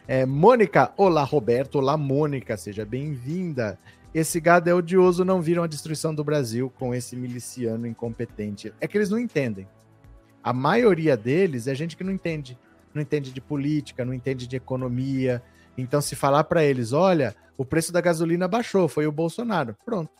É, Mônica, olá Roberto, olá Mônica, seja bem-vinda. Esse gado é odioso, não viram a destruição do Brasil com esse miliciano incompetente. É que eles não entendem. A maioria deles é gente que não entende. Não entende de política, não entende de economia. Então, se falar para eles, olha, o preço da gasolina baixou, foi o Bolsonaro. Pronto.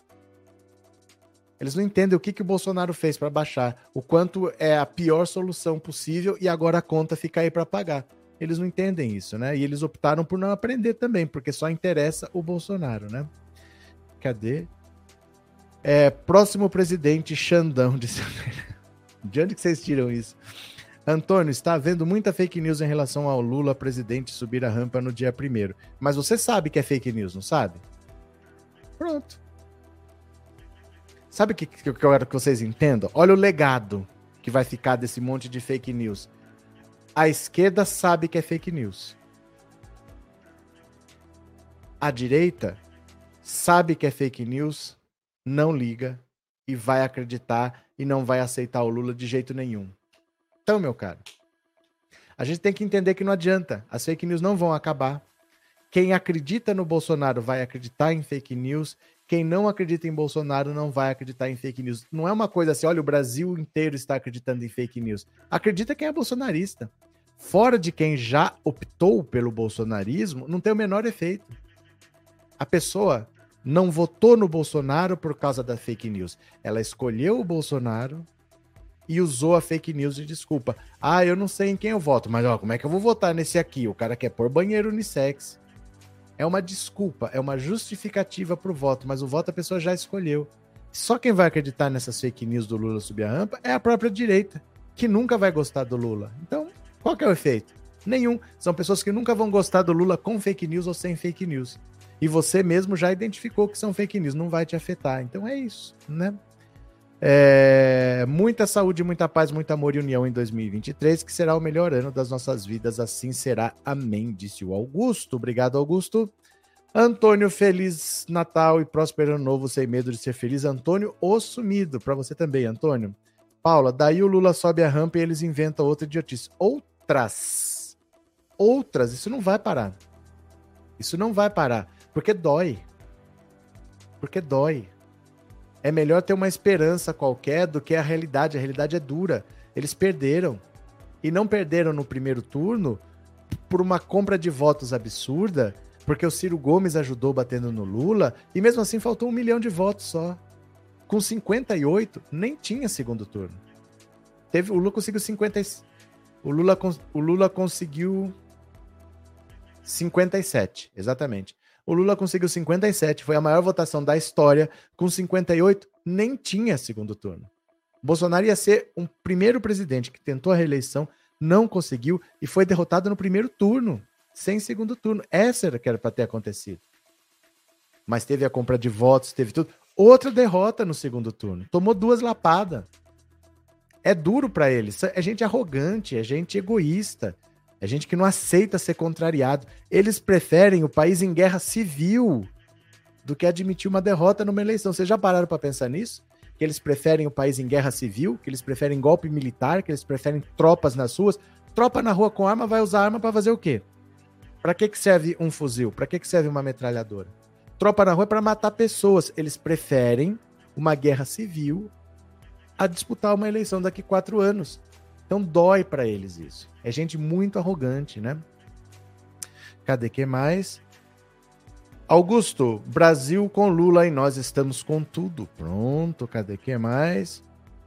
Eles não entendem o que, que o Bolsonaro fez para baixar, o quanto é a pior solução possível e agora a conta fica aí para pagar. Eles não entendem isso, né? E eles optaram por não aprender também, porque só interessa o Bolsonaro, né? Cadê? É, próximo presidente Xandão de De onde que vocês tiram isso? Antônio, está havendo muita fake news em relação ao Lula presidente subir a rampa no dia primeiro. Mas você sabe que é fake news, não sabe? Pronto. Sabe o que, que eu quero que vocês entendam? Olha o legado que vai ficar desse monte de fake news. A esquerda sabe que é fake news. A direita sabe que é fake news, não liga e vai acreditar e não vai aceitar o Lula de jeito nenhum. Então, meu caro, a gente tem que entender que não adianta. As fake news não vão acabar. Quem acredita no Bolsonaro vai acreditar em fake news quem não acredita em Bolsonaro não vai acreditar em fake news. Não é uma coisa assim, olha, o Brasil inteiro está acreditando em fake news. Acredita quem é bolsonarista. Fora de quem já optou pelo bolsonarismo, não tem o menor efeito. A pessoa não votou no Bolsonaro por causa da fake news. Ela escolheu o Bolsonaro e usou a fake news de desculpa. Ah, eu não sei em quem eu voto, mas ó, como é que eu vou votar nesse aqui? O cara quer pôr banheiro unissex é uma desculpa, é uma justificativa para o voto, mas o voto a pessoa já escolheu. Só quem vai acreditar nessas fake news do Lula subir a rampa é a própria direita, que nunca vai gostar do Lula. Então, qual que é o efeito? Nenhum. São pessoas que nunca vão gostar do Lula com fake news ou sem fake news. E você mesmo já identificou que são fake news, não vai te afetar. Então é isso, né? É, muita saúde, muita paz, muito amor e união em 2023, que será o melhor ano das nossas vidas, assim será. Amém, disse o Augusto. Obrigado, Augusto. Antônio, feliz Natal e próspero ano novo, sem medo de ser feliz. Antônio, o sumido. Para você também, Antônio. Paula, daí o Lula sobe a rampa e eles inventam outra idiotice. Outras. Outras, isso não vai parar. Isso não vai parar. Porque dói. Porque dói. É melhor ter uma esperança qualquer do que a realidade. A realidade é dura. Eles perderam. E não perderam no primeiro turno por uma compra de votos absurda, porque o Ciro Gomes ajudou batendo no Lula, e mesmo assim faltou um milhão de votos só. Com 58, nem tinha segundo turno. Teve, o Lula conseguiu 50. O Lula, o Lula conseguiu 57, exatamente. O Lula conseguiu 57, foi a maior votação da história. Com 58, nem tinha segundo turno. Bolsonaro ia ser um primeiro presidente que tentou a reeleição, não conseguiu e foi derrotado no primeiro turno, sem segundo turno. Essa era que era para ter acontecido. Mas teve a compra de votos, teve tudo. Outra derrota no segundo turno. Tomou duas lapadas. É duro para eles. É gente arrogante, é gente egoísta, é gente que não aceita ser contrariado. Eles preferem o país em guerra civil do que admitir uma derrota numa eleição. Vocês já pararam para pensar nisso? Que eles preferem o país em guerra civil, que eles preferem golpe militar, que eles preferem tropas nas ruas. Tropa na rua com arma vai usar arma para fazer o quê? Para que, que serve um fuzil? Para que, que serve uma metralhadora? Tropa na rua é para matar pessoas. Eles preferem uma guerra civil a disputar uma eleição daqui quatro anos. Então dói para eles isso. É gente muito arrogante, né? Cadê que mais? Augusto, Brasil com Lula e nós estamos com tudo. Pronto, cadê que mais?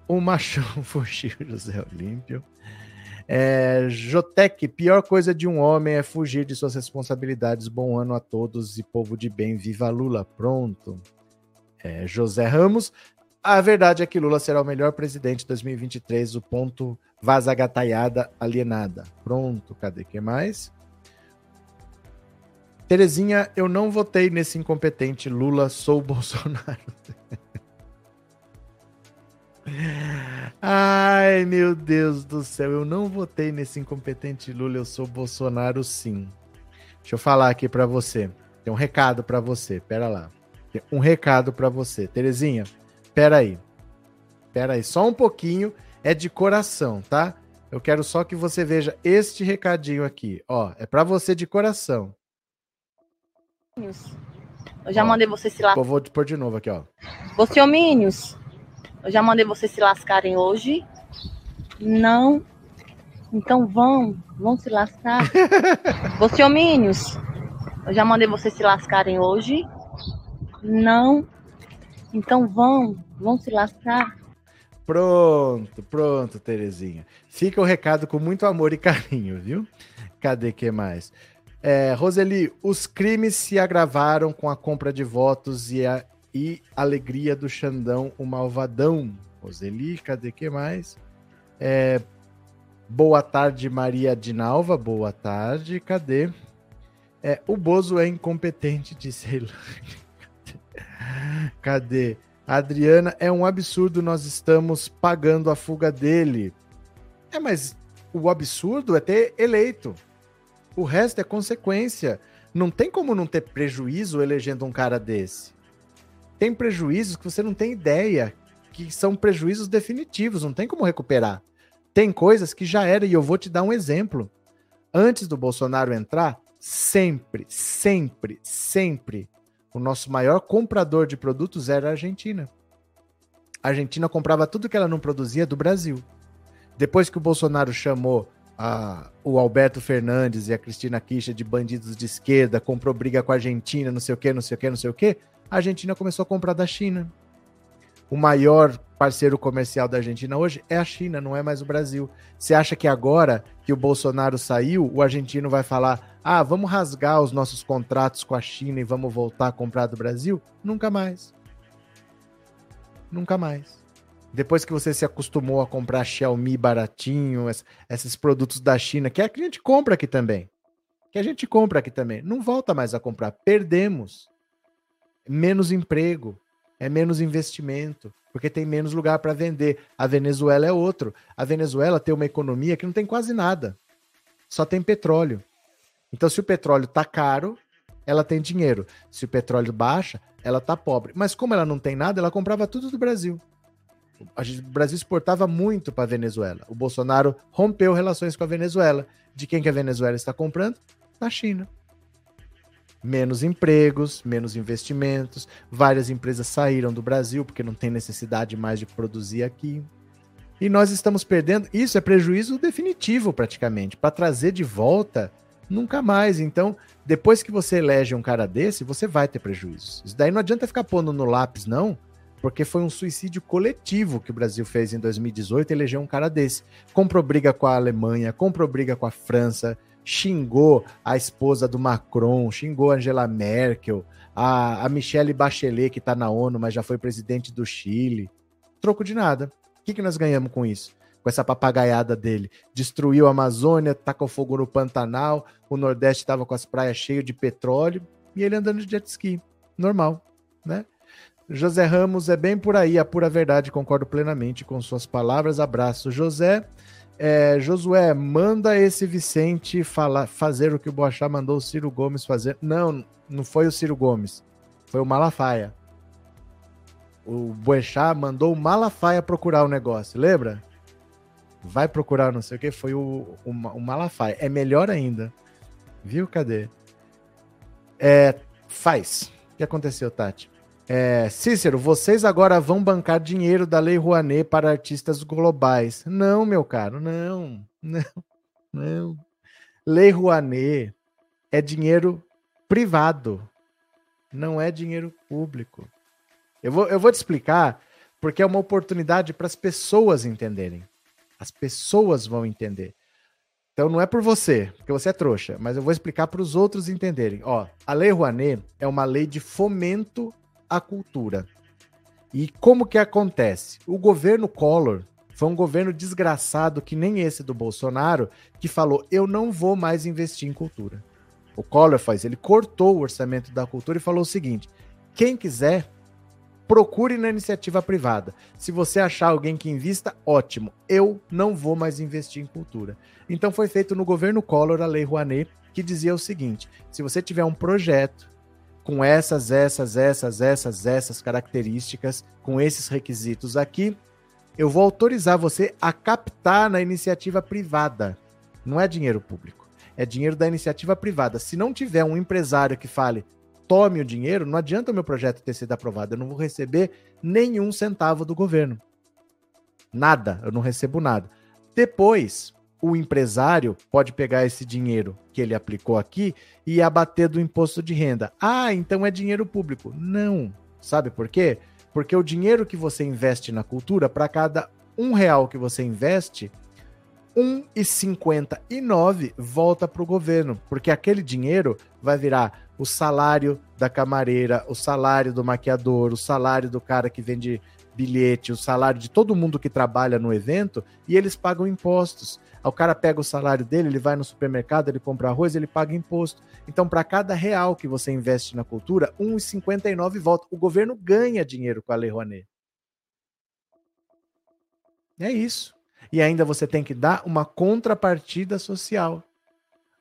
O machão fugiu, José Olímpio. É, Jotec, pior coisa de um homem é fugir de suas responsabilidades. Bom ano a todos e povo de bem. Viva Lula. Pronto. É, José Ramos, a verdade é que Lula será o melhor presidente de 2023, o ponto vazagataiada alienada. Pronto, cadê que mais? Terezinha, eu não votei nesse incompetente Lula, sou Bolsonaro. Ai, meu Deus do céu, eu não votei nesse incompetente Lula, eu sou Bolsonaro sim. Deixa eu falar aqui para você. Tem um recado para você. Pera lá. Tem um recado para você. Terezinha, Pera aí. Pera aí, só um pouquinho. É de coração, tá? Eu quero só que você veja este recadinho aqui. Ó, é para você de coração. Eu já ó, mandei você se lascar. Vou pôr de novo aqui, ó. Você, homínios. Eu já mandei vocês se lascarem hoje. Não. Então vão, vão se lascar. você, homínios. Eu já mandei vocês se lascarem hoje. Não. Então vão, vão se lascar. Pronto, pronto, Terezinha. Fica o recado com muito amor e carinho, viu? Cadê que mais? É, Roseli, os crimes se agravaram com a compra de votos e a e alegria do Xandão, o malvadão. Roseli, cadê que mais? É, boa tarde, Maria Dinalva. Boa tarde, cadê? É, o Bozo é incompetente, disse Ceilândia. Cadê? Adriana, é um absurdo, nós estamos pagando a fuga dele. É, mas o absurdo é ter eleito. O resto é consequência. Não tem como não ter prejuízo elegendo um cara desse. Tem prejuízos que você não tem ideia, que são prejuízos definitivos, não tem como recuperar. Tem coisas que já era, e eu vou te dar um exemplo. Antes do Bolsonaro entrar, sempre, sempre, sempre o nosso maior comprador de produtos era a Argentina. A Argentina comprava tudo que ela não produzia do Brasil. Depois que o Bolsonaro chamou a, o Alberto Fernandes e a Cristina Kirchner de bandidos de esquerda, comprou briga com a Argentina, não sei o que, não sei o que, não sei o que, a Argentina começou a comprar da China. O maior parceiro comercial da Argentina hoje é a China, não é mais o Brasil. Você acha que agora que o Bolsonaro saiu, o argentino vai falar: ah, vamos rasgar os nossos contratos com a China e vamos voltar a comprar do Brasil? Nunca mais. Nunca mais. Depois que você se acostumou a comprar Xiaomi baratinho, esses produtos da China, que a gente compra aqui também. Que a gente compra aqui também. Não volta mais a comprar. Perdemos. Menos emprego. É menos investimento. Porque tem menos lugar para vender. A Venezuela é outro. A Venezuela tem uma economia que não tem quase nada. Só tem petróleo. Então, se o petróleo tá caro, ela tem dinheiro. Se o petróleo baixa, ela tá pobre. Mas como ela não tem nada, ela comprava tudo do Brasil. o Brasil exportava muito para a Venezuela. O Bolsonaro rompeu relações com a Venezuela. De quem que a Venezuela está comprando? Da China. Menos empregos, menos investimentos, várias empresas saíram do Brasil porque não tem necessidade mais de produzir aqui. E nós estamos perdendo. Isso é prejuízo definitivo, praticamente. Para trazer de volta Nunca mais. Então, depois que você elege um cara desse, você vai ter prejuízos. Isso daí não adianta ficar pondo no lápis, não, porque foi um suicídio coletivo que o Brasil fez em 2018, elegeu um cara desse. Comprou briga com a Alemanha, comprou briga com a França, xingou a esposa do Macron, xingou Angela Merkel, a, a Michelle Bachelet, que está na ONU, mas já foi presidente do Chile. Troco de nada. O que, que nós ganhamos com isso? Com essa papagaiada dele. Destruiu a Amazônia, tacou fogo no Pantanal, o Nordeste estava com as praias cheias de petróleo e ele andando de jet ski. Normal, né? José Ramos é bem por aí, a pura verdade, concordo plenamente com suas palavras. Abraço, José. É, Josué, manda esse Vicente falar, fazer o que o Boachá mandou o Ciro Gomes fazer. Não, não foi o Ciro Gomes, foi o Malafaia. O Boechat mandou o Malafaia procurar o negócio, lembra? Vai procurar não sei o que, foi o, o, o Malafaia. É melhor ainda. Viu? Cadê? É, faz. O que aconteceu, Tati? É, Cícero, vocês agora vão bancar dinheiro da Lei Rouanet para artistas globais. Não, meu caro, não, não, não. Lei Rouanet é dinheiro privado, não é dinheiro público. Eu vou, eu vou te explicar porque é uma oportunidade para as pessoas entenderem. As pessoas vão entender. Então não é por você, porque você é trouxa, mas eu vou explicar para os outros entenderem. Ó, a Lei Rouanet é uma lei de fomento a cultura. E como que acontece? O governo Collor foi um governo desgraçado que nem esse do Bolsonaro, que falou: eu não vou mais investir em cultura. O Collor faz, ele cortou o orçamento da cultura e falou o seguinte: quem quiser, procure na iniciativa privada. Se você achar alguém que invista, ótimo. Eu não vou mais investir em cultura. Então foi feito no governo Collor a Lei Rouanet, que dizia o seguinte: se você tiver um projeto com essas, essas, essas, essas, essas características, com esses requisitos aqui, eu vou autorizar você a captar na iniciativa privada. Não é dinheiro público, é dinheiro da iniciativa privada. Se não tiver um empresário que fale, tome o dinheiro, não adianta o meu projeto ter sido aprovado, eu não vou receber nenhum centavo do governo. Nada, eu não recebo nada. Depois, o empresário pode pegar esse dinheiro que ele aplicou aqui e abater do imposto de renda. Ah, então é dinheiro público. Não. Sabe por quê? Porque o dinheiro que você investe na cultura, para cada um real que você investe, 1,59 volta para o governo, porque aquele dinheiro vai virar o salário da camareira, o salário do maquiador, o salário do cara que vende bilhete, o salário de todo mundo que trabalha no evento, e eles pagam impostos. O cara pega o salário dele, ele vai no supermercado, ele compra arroz, ele paga imposto. Então, para cada real que você investe na cultura, 1,59 volta. O governo ganha dinheiro com a Lei Rouanet. É isso. E ainda você tem que dar uma contrapartida social.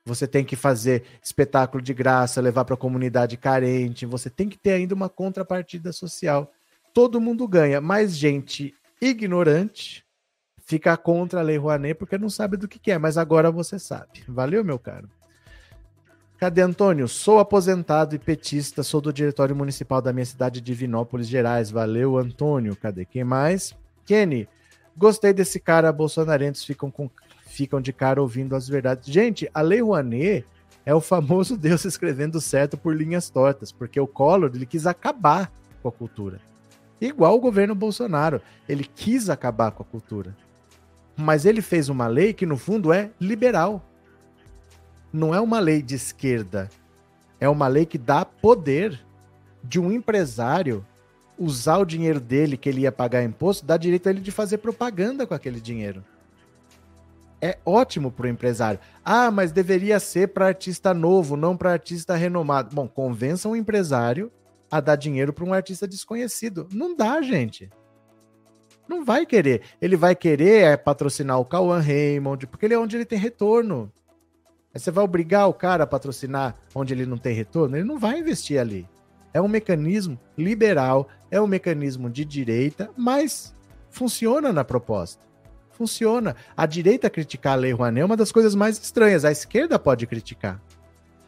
Você tem que fazer espetáculo de graça, levar para a comunidade carente. Você tem que ter ainda uma contrapartida social. Todo mundo ganha, mas gente ignorante fica contra a Lei Rouanet porque não sabe do que, que é, mas agora você sabe. Valeu, meu caro? Cadê Antônio? Sou aposentado e petista, sou do diretório municipal da minha cidade de Vinópolis, Gerais. Valeu, Antônio. Cadê quem mais? Kenny, gostei desse cara. Bolsonarentos ficam, com, ficam de cara ouvindo as verdades. Gente, a Lei Rouanet é o famoso Deus escrevendo certo por linhas tortas, porque o Collor ele quis acabar com a cultura. Igual o governo Bolsonaro, ele quis acabar com a cultura. Mas ele fez uma lei que, no fundo, é liberal. Não é uma lei de esquerda. É uma lei que dá poder de um empresário usar o dinheiro dele, que ele ia pagar imposto, dá direito a ele de fazer propaganda com aquele dinheiro. É ótimo para o empresário. Ah, mas deveria ser para artista novo, não para artista renomado. Bom, convença um empresário a dar dinheiro para um artista desconhecido. Não dá, gente. Não vai querer. Ele vai querer é, patrocinar o Cauã Raymond, porque ele é onde ele tem retorno. Aí você vai obrigar o cara a patrocinar onde ele não tem retorno? Ele não vai investir ali. É um mecanismo liberal, é um mecanismo de direita, mas funciona na proposta. Funciona. A direita criticar a Lei Rouanet é uma das coisas mais estranhas. A esquerda pode criticar.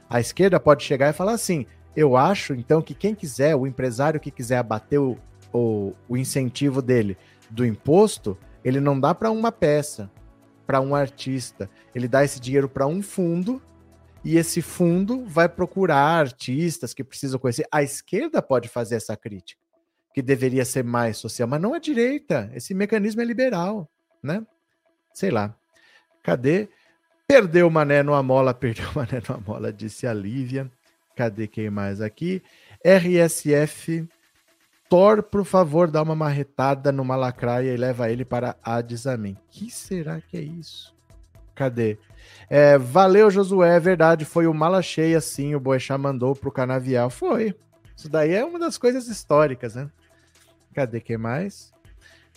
A esquerda pode chegar e falar assim: eu acho, então, que quem quiser, o empresário que quiser abater o, o, o incentivo dele do imposto, ele não dá para uma peça, para um artista. Ele dá esse dinheiro para um fundo e esse fundo vai procurar artistas que precisam conhecer. A esquerda pode fazer essa crítica, que deveria ser mais social, mas não a direita. Esse mecanismo é liberal, né? Sei lá. Cadê? Perdeu o Mané no Amola, perdeu o Mané no Amola, disse a Lívia. Cadê quem mais aqui? RSF. Thor, por favor, dá uma marretada no Malacraia e leva ele para Adizamin. Que será que é isso? Cadê? É, valeu, Josué, é verdade, foi o mala cheia, sim, o Boechat mandou pro Canavial. Foi. Isso daí é uma das coisas históricas, né? Cadê que mais?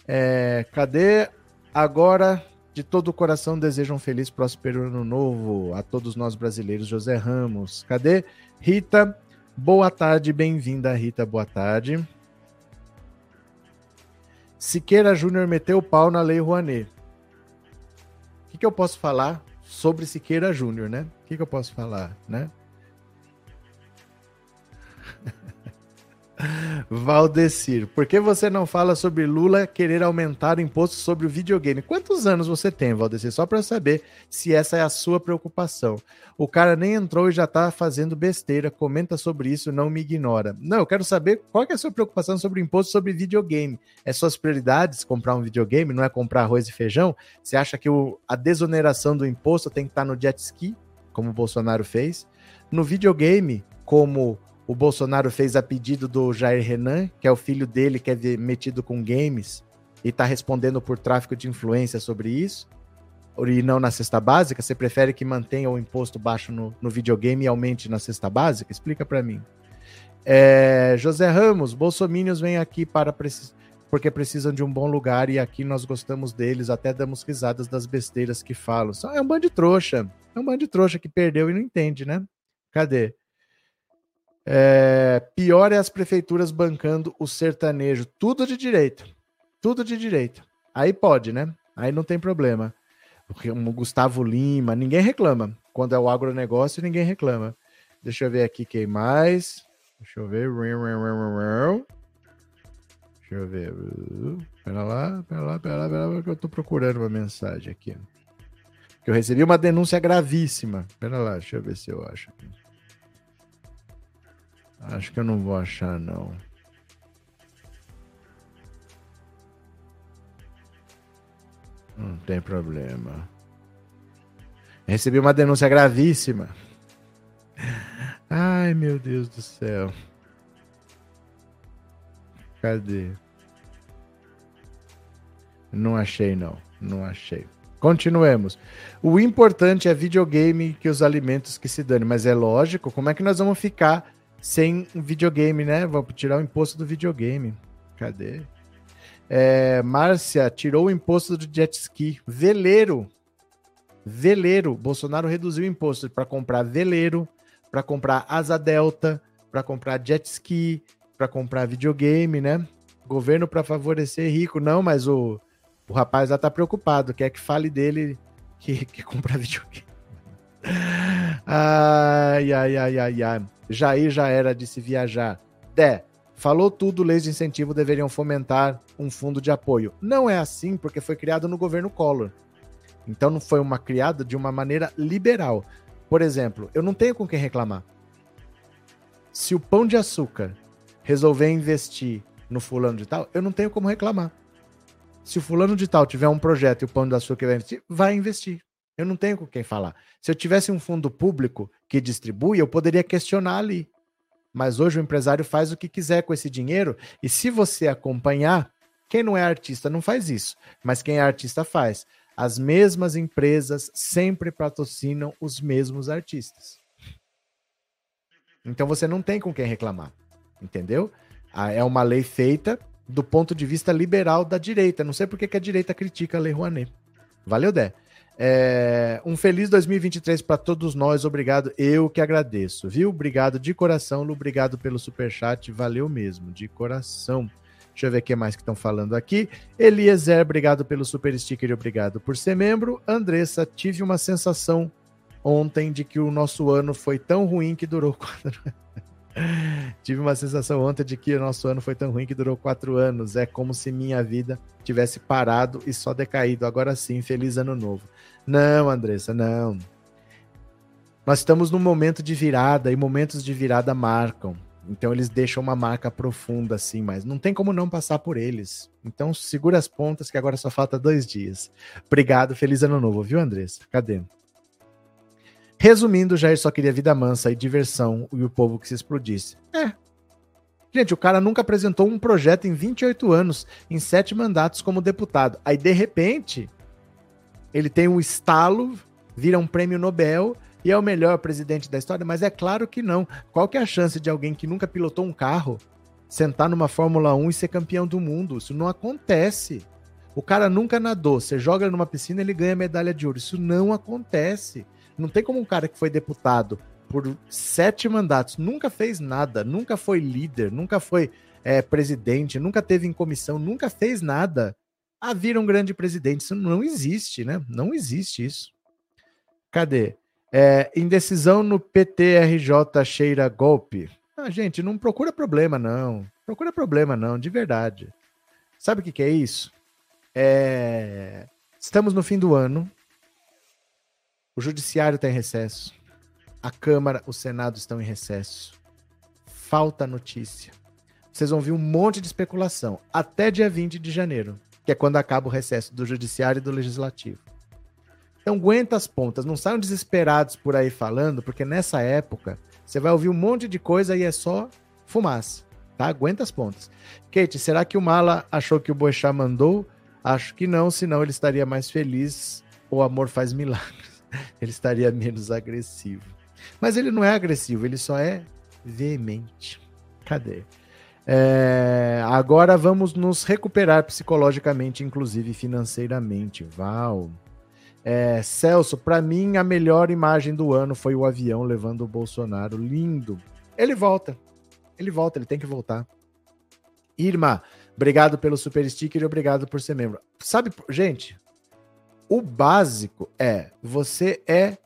É, cadê agora de todo o coração desejo um feliz, próspero ano novo a todos nós brasileiros, José Ramos. Cadê? Rita, boa tarde, bem-vinda, Rita, boa tarde. Siqueira Júnior meteu o pau na Lei Rouanet. O que, que eu posso falar sobre Siqueira Júnior, né? O que, que eu posso falar, né? Valdecir, por que você não fala sobre Lula querer aumentar o imposto sobre o videogame? Quantos anos você tem, Valdecir? Só para saber se essa é a sua preocupação. O cara nem entrou e já tá fazendo besteira. Comenta sobre isso, não me ignora. Não, eu quero saber qual que é a sua preocupação sobre o imposto sobre videogame. É suas prioridades comprar um videogame, não é comprar arroz e feijão? Você acha que o, a desoneração do imposto tem que estar tá no jet ski, como o Bolsonaro fez? No videogame, como o Bolsonaro fez a pedido do Jair Renan, que é o filho dele que é metido com games e está respondendo por tráfico de influência sobre isso, e não na cesta básica? Você prefere que mantenha o imposto baixo no, no videogame e aumente na cesta básica? Explica para mim. É, José Ramos, bolsomínios vêm aqui para porque precisam de um bom lugar e aqui nós gostamos deles, até damos risadas das besteiras que falam. É um bando de trouxa. É um bando de trouxa que perdeu e não entende, né? Cadê? É, pior é as prefeituras bancando o sertanejo. Tudo de direito. Tudo de direito. Aí pode, né? Aí não tem problema. O Gustavo Lima, ninguém reclama. Quando é o agronegócio, ninguém reclama. Deixa eu ver aqui quem mais. Deixa eu ver. Deixa eu ver. Pera lá, pera lá, pera lá, pera lá, que eu tô procurando uma mensagem aqui. Eu recebi uma denúncia gravíssima. Pera lá, deixa eu ver se eu acho aqui. Acho que eu não vou achar, não. Não tem problema. Recebi uma denúncia gravíssima. Ai, meu Deus do céu. Cadê? Não achei, não. Não achei. Continuemos. O importante é videogame que os alimentos que se dane. Mas é lógico, como é que nós vamos ficar sem videogame, né? Vamos tirar o imposto do videogame. Cadê? É, Márcia tirou o imposto do jet ski. Veleiro. Veleiro. Bolsonaro reduziu o imposto para comprar veleiro, para comprar asa delta, para comprar jet ski, para comprar videogame, né? Governo para favorecer rico. Não, mas o, o rapaz lá tá preocupado. Quer que fale dele que, que compra videogame. Ai, ai, ai, ai, ai. Jair já era de se viajar. Dé, falou tudo, leis de incentivo deveriam fomentar um fundo de apoio. Não é assim porque foi criado no governo Collor. Então não foi uma criada de uma maneira liberal. Por exemplo, eu não tenho com quem reclamar. Se o Pão de Açúcar resolver investir no fulano de tal, eu não tenho como reclamar. Se o fulano de tal tiver um projeto e o Pão de Açúcar vai investir, vai investir. Eu não tenho com quem falar. Se eu tivesse um fundo público que distribui, eu poderia questionar ali. Mas hoje o empresário faz o que quiser com esse dinheiro, e se você acompanhar, quem não é artista não faz isso, mas quem é artista faz. As mesmas empresas sempre patrocinam os mesmos artistas. Então você não tem com quem reclamar, entendeu? Ah, é uma lei feita do ponto de vista liberal da direita. Não sei por que a direita critica a Lei Rouanet. Valeu, Dé. É, um feliz 2023 para todos nós. Obrigado. Eu que agradeço, viu? Obrigado de coração, Lu. Obrigado pelo super chat. Valeu mesmo, de coração. Deixa eu ver o que mais que estão falando aqui. Eliezer, obrigado pelo super sticker e obrigado por ser membro. Andressa, tive uma sensação ontem de que o nosso ano foi tão ruim que durou quatro Tive uma sensação ontem de que o nosso ano foi tão ruim que durou quatro anos. É como se minha vida tivesse parado e só decaído. Agora sim, feliz ano novo. Não, Andressa, não. Nós estamos num momento de virada e momentos de virada marcam. Então eles deixam uma marca profunda assim, mas não tem como não passar por eles. Então segura as pontas que agora só falta dois dias. Obrigado, feliz ano novo, viu, Andressa? Cadê? Resumindo, Jair só queria vida mansa e diversão e o povo que se explodisse. É. Gente, o cara nunca apresentou um projeto em 28 anos, em sete mandatos como deputado. Aí, de repente, ele tem um estalo, vira um prêmio Nobel e é o melhor presidente da história, mas é claro que não. Qual que é a chance de alguém que nunca pilotou um carro sentar numa Fórmula 1 e ser campeão do mundo? Isso não acontece. O cara nunca nadou, você joga numa piscina ele ganha medalha de ouro. Isso não acontece. Não tem como um cara que foi deputado por sete mandatos, nunca fez nada, nunca foi líder, nunca foi é, presidente, nunca teve em comissão, nunca fez nada. A vir um grande presidente. Isso não existe, né? Não existe isso. Cadê? É, indecisão no PTRJ cheira golpe. Ah, gente, não procura problema, não. Procura problema, não, de verdade. Sabe o que, que é isso? É... Estamos no fim do ano. O judiciário está em recesso. A Câmara, o Senado estão em recesso. Falta notícia. Vocês vão ver um monte de especulação. Até dia 20 de janeiro, que é quando acaba o recesso do Judiciário e do Legislativo. Então aguenta as pontas, não saiam desesperados por aí falando, porque nessa época você vai ouvir um monte de coisa e é só fumaça, tá? Aguenta as pontas. Kate, será que o Mala achou que o Boechat mandou? Acho que não, senão ele estaria mais feliz. O amor faz milagres. Ele estaria menos agressivo. Mas ele não é agressivo, ele só é veemente. Cadê? É, agora vamos nos recuperar psicologicamente, inclusive financeiramente. Val. É, Celso, para mim a melhor imagem do ano foi o avião levando o Bolsonaro. Lindo. Ele volta. Ele volta, ele tem que voltar. Irma, obrigado pelo super sticker e obrigado por ser membro. Sabe, gente, o básico é você é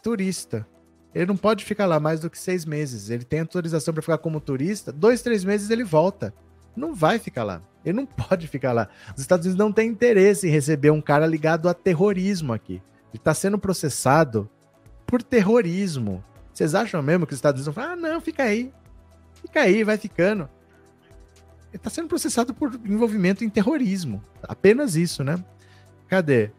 turista. Ele não pode ficar lá mais do que seis meses. Ele tem autorização para ficar como turista. Dois, três meses ele volta. Não vai ficar lá. Ele não pode ficar lá. Os Estados Unidos não têm interesse em receber um cara ligado a terrorismo aqui. Ele está sendo processado por terrorismo. Vocês acham mesmo que os Estados Unidos vão falar, ah, não, fica aí. Fica aí, vai ficando. Ele está sendo processado por envolvimento em terrorismo. Apenas isso, né? Cadê?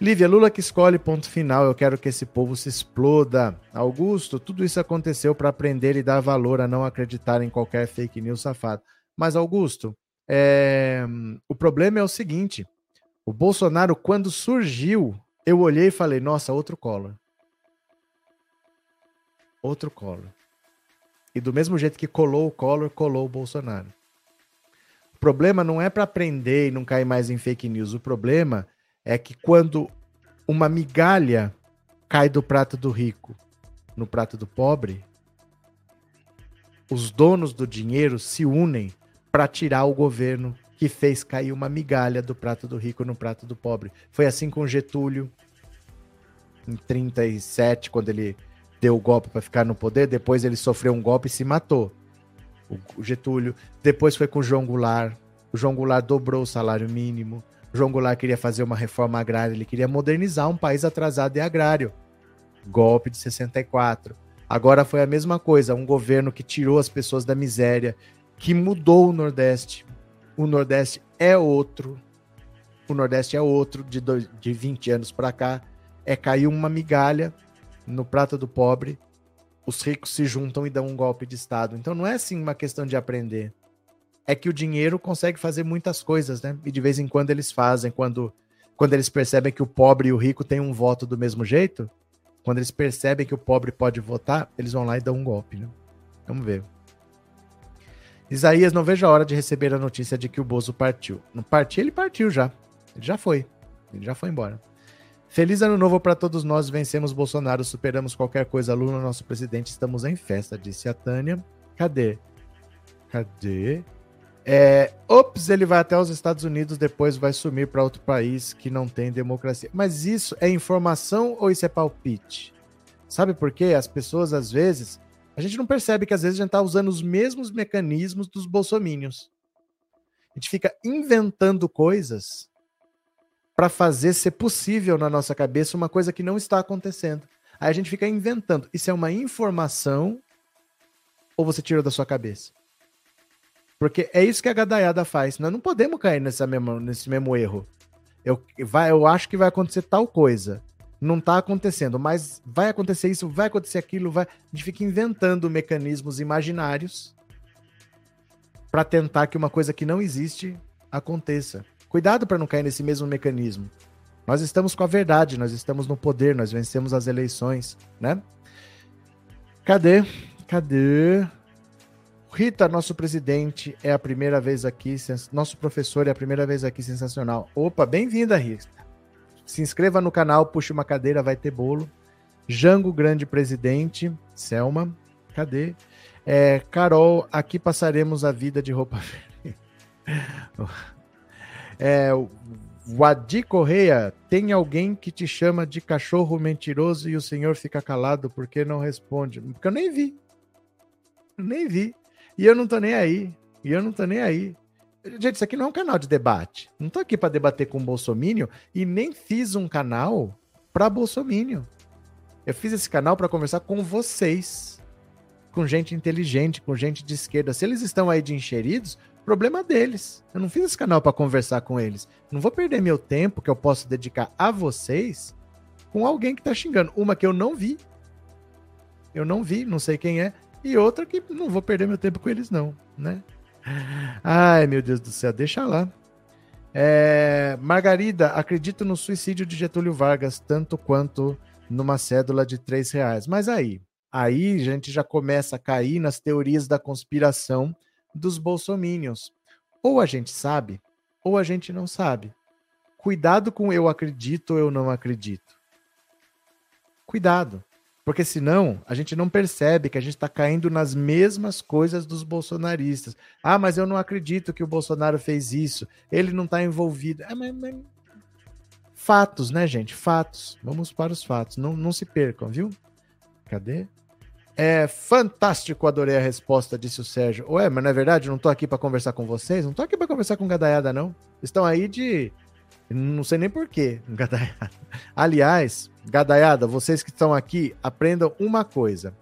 Lívia, Lula que escolhe, ponto final. Eu quero que esse povo se exploda. Augusto, tudo isso aconteceu para aprender e dar valor a não acreditar em qualquer fake news safado. Mas, Augusto, é... o problema é o seguinte: o Bolsonaro, quando surgiu, eu olhei e falei, nossa, outro Collor. Outro Collor. E do mesmo jeito que colou o Collor, colou o Bolsonaro. O problema não é para aprender e não cair mais em fake news. O problema é que quando uma migalha cai do prato do rico no prato do pobre, os donos do dinheiro se unem para tirar o governo que fez cair uma migalha do prato do rico no prato do pobre. Foi assim com Getúlio em 37, quando ele deu o golpe para ficar no poder, depois ele sofreu um golpe e se matou. O Getúlio, depois foi com o João Goulart. O João Goulart dobrou o salário mínimo. João Goulart queria fazer uma reforma agrária, ele queria modernizar um país atrasado e agrário. Golpe de 64. Agora foi a mesma coisa, um governo que tirou as pessoas da miséria, que mudou o Nordeste. O Nordeste é outro. O Nordeste é outro de, dois, de 20 anos para cá. É cair uma migalha no prato do pobre. Os ricos se juntam e dão um golpe de Estado. Então não é assim uma questão de aprender é que o dinheiro consegue fazer muitas coisas, né? E de vez em quando eles fazem, quando, quando eles percebem que o pobre e o rico têm um voto do mesmo jeito, quando eles percebem que o pobre pode votar, eles vão lá e dão um golpe, né? Vamos ver. Isaías, não vejo a hora de receber a notícia de que o Bozo partiu. Não partiu, ele partiu já. Ele já foi. Ele já foi embora. Feliz ano novo para todos nós. Vencemos Bolsonaro, superamos qualquer coisa. Lula, nosso presidente, estamos em festa, disse a Tânia. Cadê? Cadê? É, ops, ele vai até os Estados Unidos, depois vai sumir para outro país que não tem democracia. Mas isso é informação ou isso é palpite? Sabe por quê? As pessoas, às vezes, a gente não percebe que às vezes a gente está usando os mesmos mecanismos dos bolsomínios. A gente fica inventando coisas para fazer ser possível na nossa cabeça uma coisa que não está acontecendo. Aí a gente fica inventando. Isso é uma informação ou você tirou da sua cabeça? Porque é isso que a gadaiada faz. Nós não podemos cair nessa mesma, nesse mesmo erro. Eu, vai, eu acho que vai acontecer tal coisa. Não está acontecendo, mas vai acontecer isso, vai acontecer aquilo, vai. A gente fica inventando mecanismos imaginários para tentar que uma coisa que não existe aconteça. Cuidado para não cair nesse mesmo mecanismo. Nós estamos com a verdade, nós estamos no poder, nós vencemos as eleições, né? Cadê? Cadê? Rita, nosso presidente, é a primeira vez aqui. Nosso professor é a primeira vez aqui, sensacional. Opa, bem-vinda, Rita. Se inscreva no canal, puxe uma cadeira, vai ter bolo. Jango, grande presidente. Selma, cadê? É, Carol, aqui passaremos a vida de roupa verde. é, Wadi Correia, tem alguém que te chama de cachorro mentiroso e o senhor fica calado porque não responde? Porque eu nem vi. Nem vi. E eu não tô nem aí. E eu não tô nem aí. Gente, isso aqui não é um canal de debate. Não tô aqui para debater com o Bolsonaro e nem fiz um canal para Bolsonaro. Eu fiz esse canal para conversar com vocês, com gente inteligente, com gente de esquerda. Se eles estão aí de encheridos, problema deles. Eu não fiz esse canal para conversar com eles. Não vou perder meu tempo que eu posso dedicar a vocês com alguém que tá xingando. Uma que eu não vi. Eu não vi, não sei quem é e outra que não vou perder meu tempo com eles, não, né? Ai, meu Deus do céu, deixa lá. É, Margarida, acredito no suicídio de Getúlio Vargas tanto quanto numa cédula de três reais. Mas aí, aí a gente já começa a cair nas teorias da conspiração dos bolsomínios. Ou a gente sabe, ou a gente não sabe. Cuidado com eu acredito ou eu não acredito. Cuidado. Porque senão a gente não percebe que a gente está caindo nas mesmas coisas dos bolsonaristas. Ah, mas eu não acredito que o Bolsonaro fez isso. Ele não está envolvido. É, mas, mas... Fatos, né, gente? Fatos. Vamos para os fatos. Não, não se percam, viu? Cadê? É fantástico, adorei a resposta, disse o Sérgio. Ué, mas não é verdade? Não estou aqui para conversar com vocês? Não estou aqui para conversar com gadaiada, não. Estão aí de não sei nem porquê, gadaiada. Aliás, gadaiada, vocês que estão aqui, aprendam uma coisa.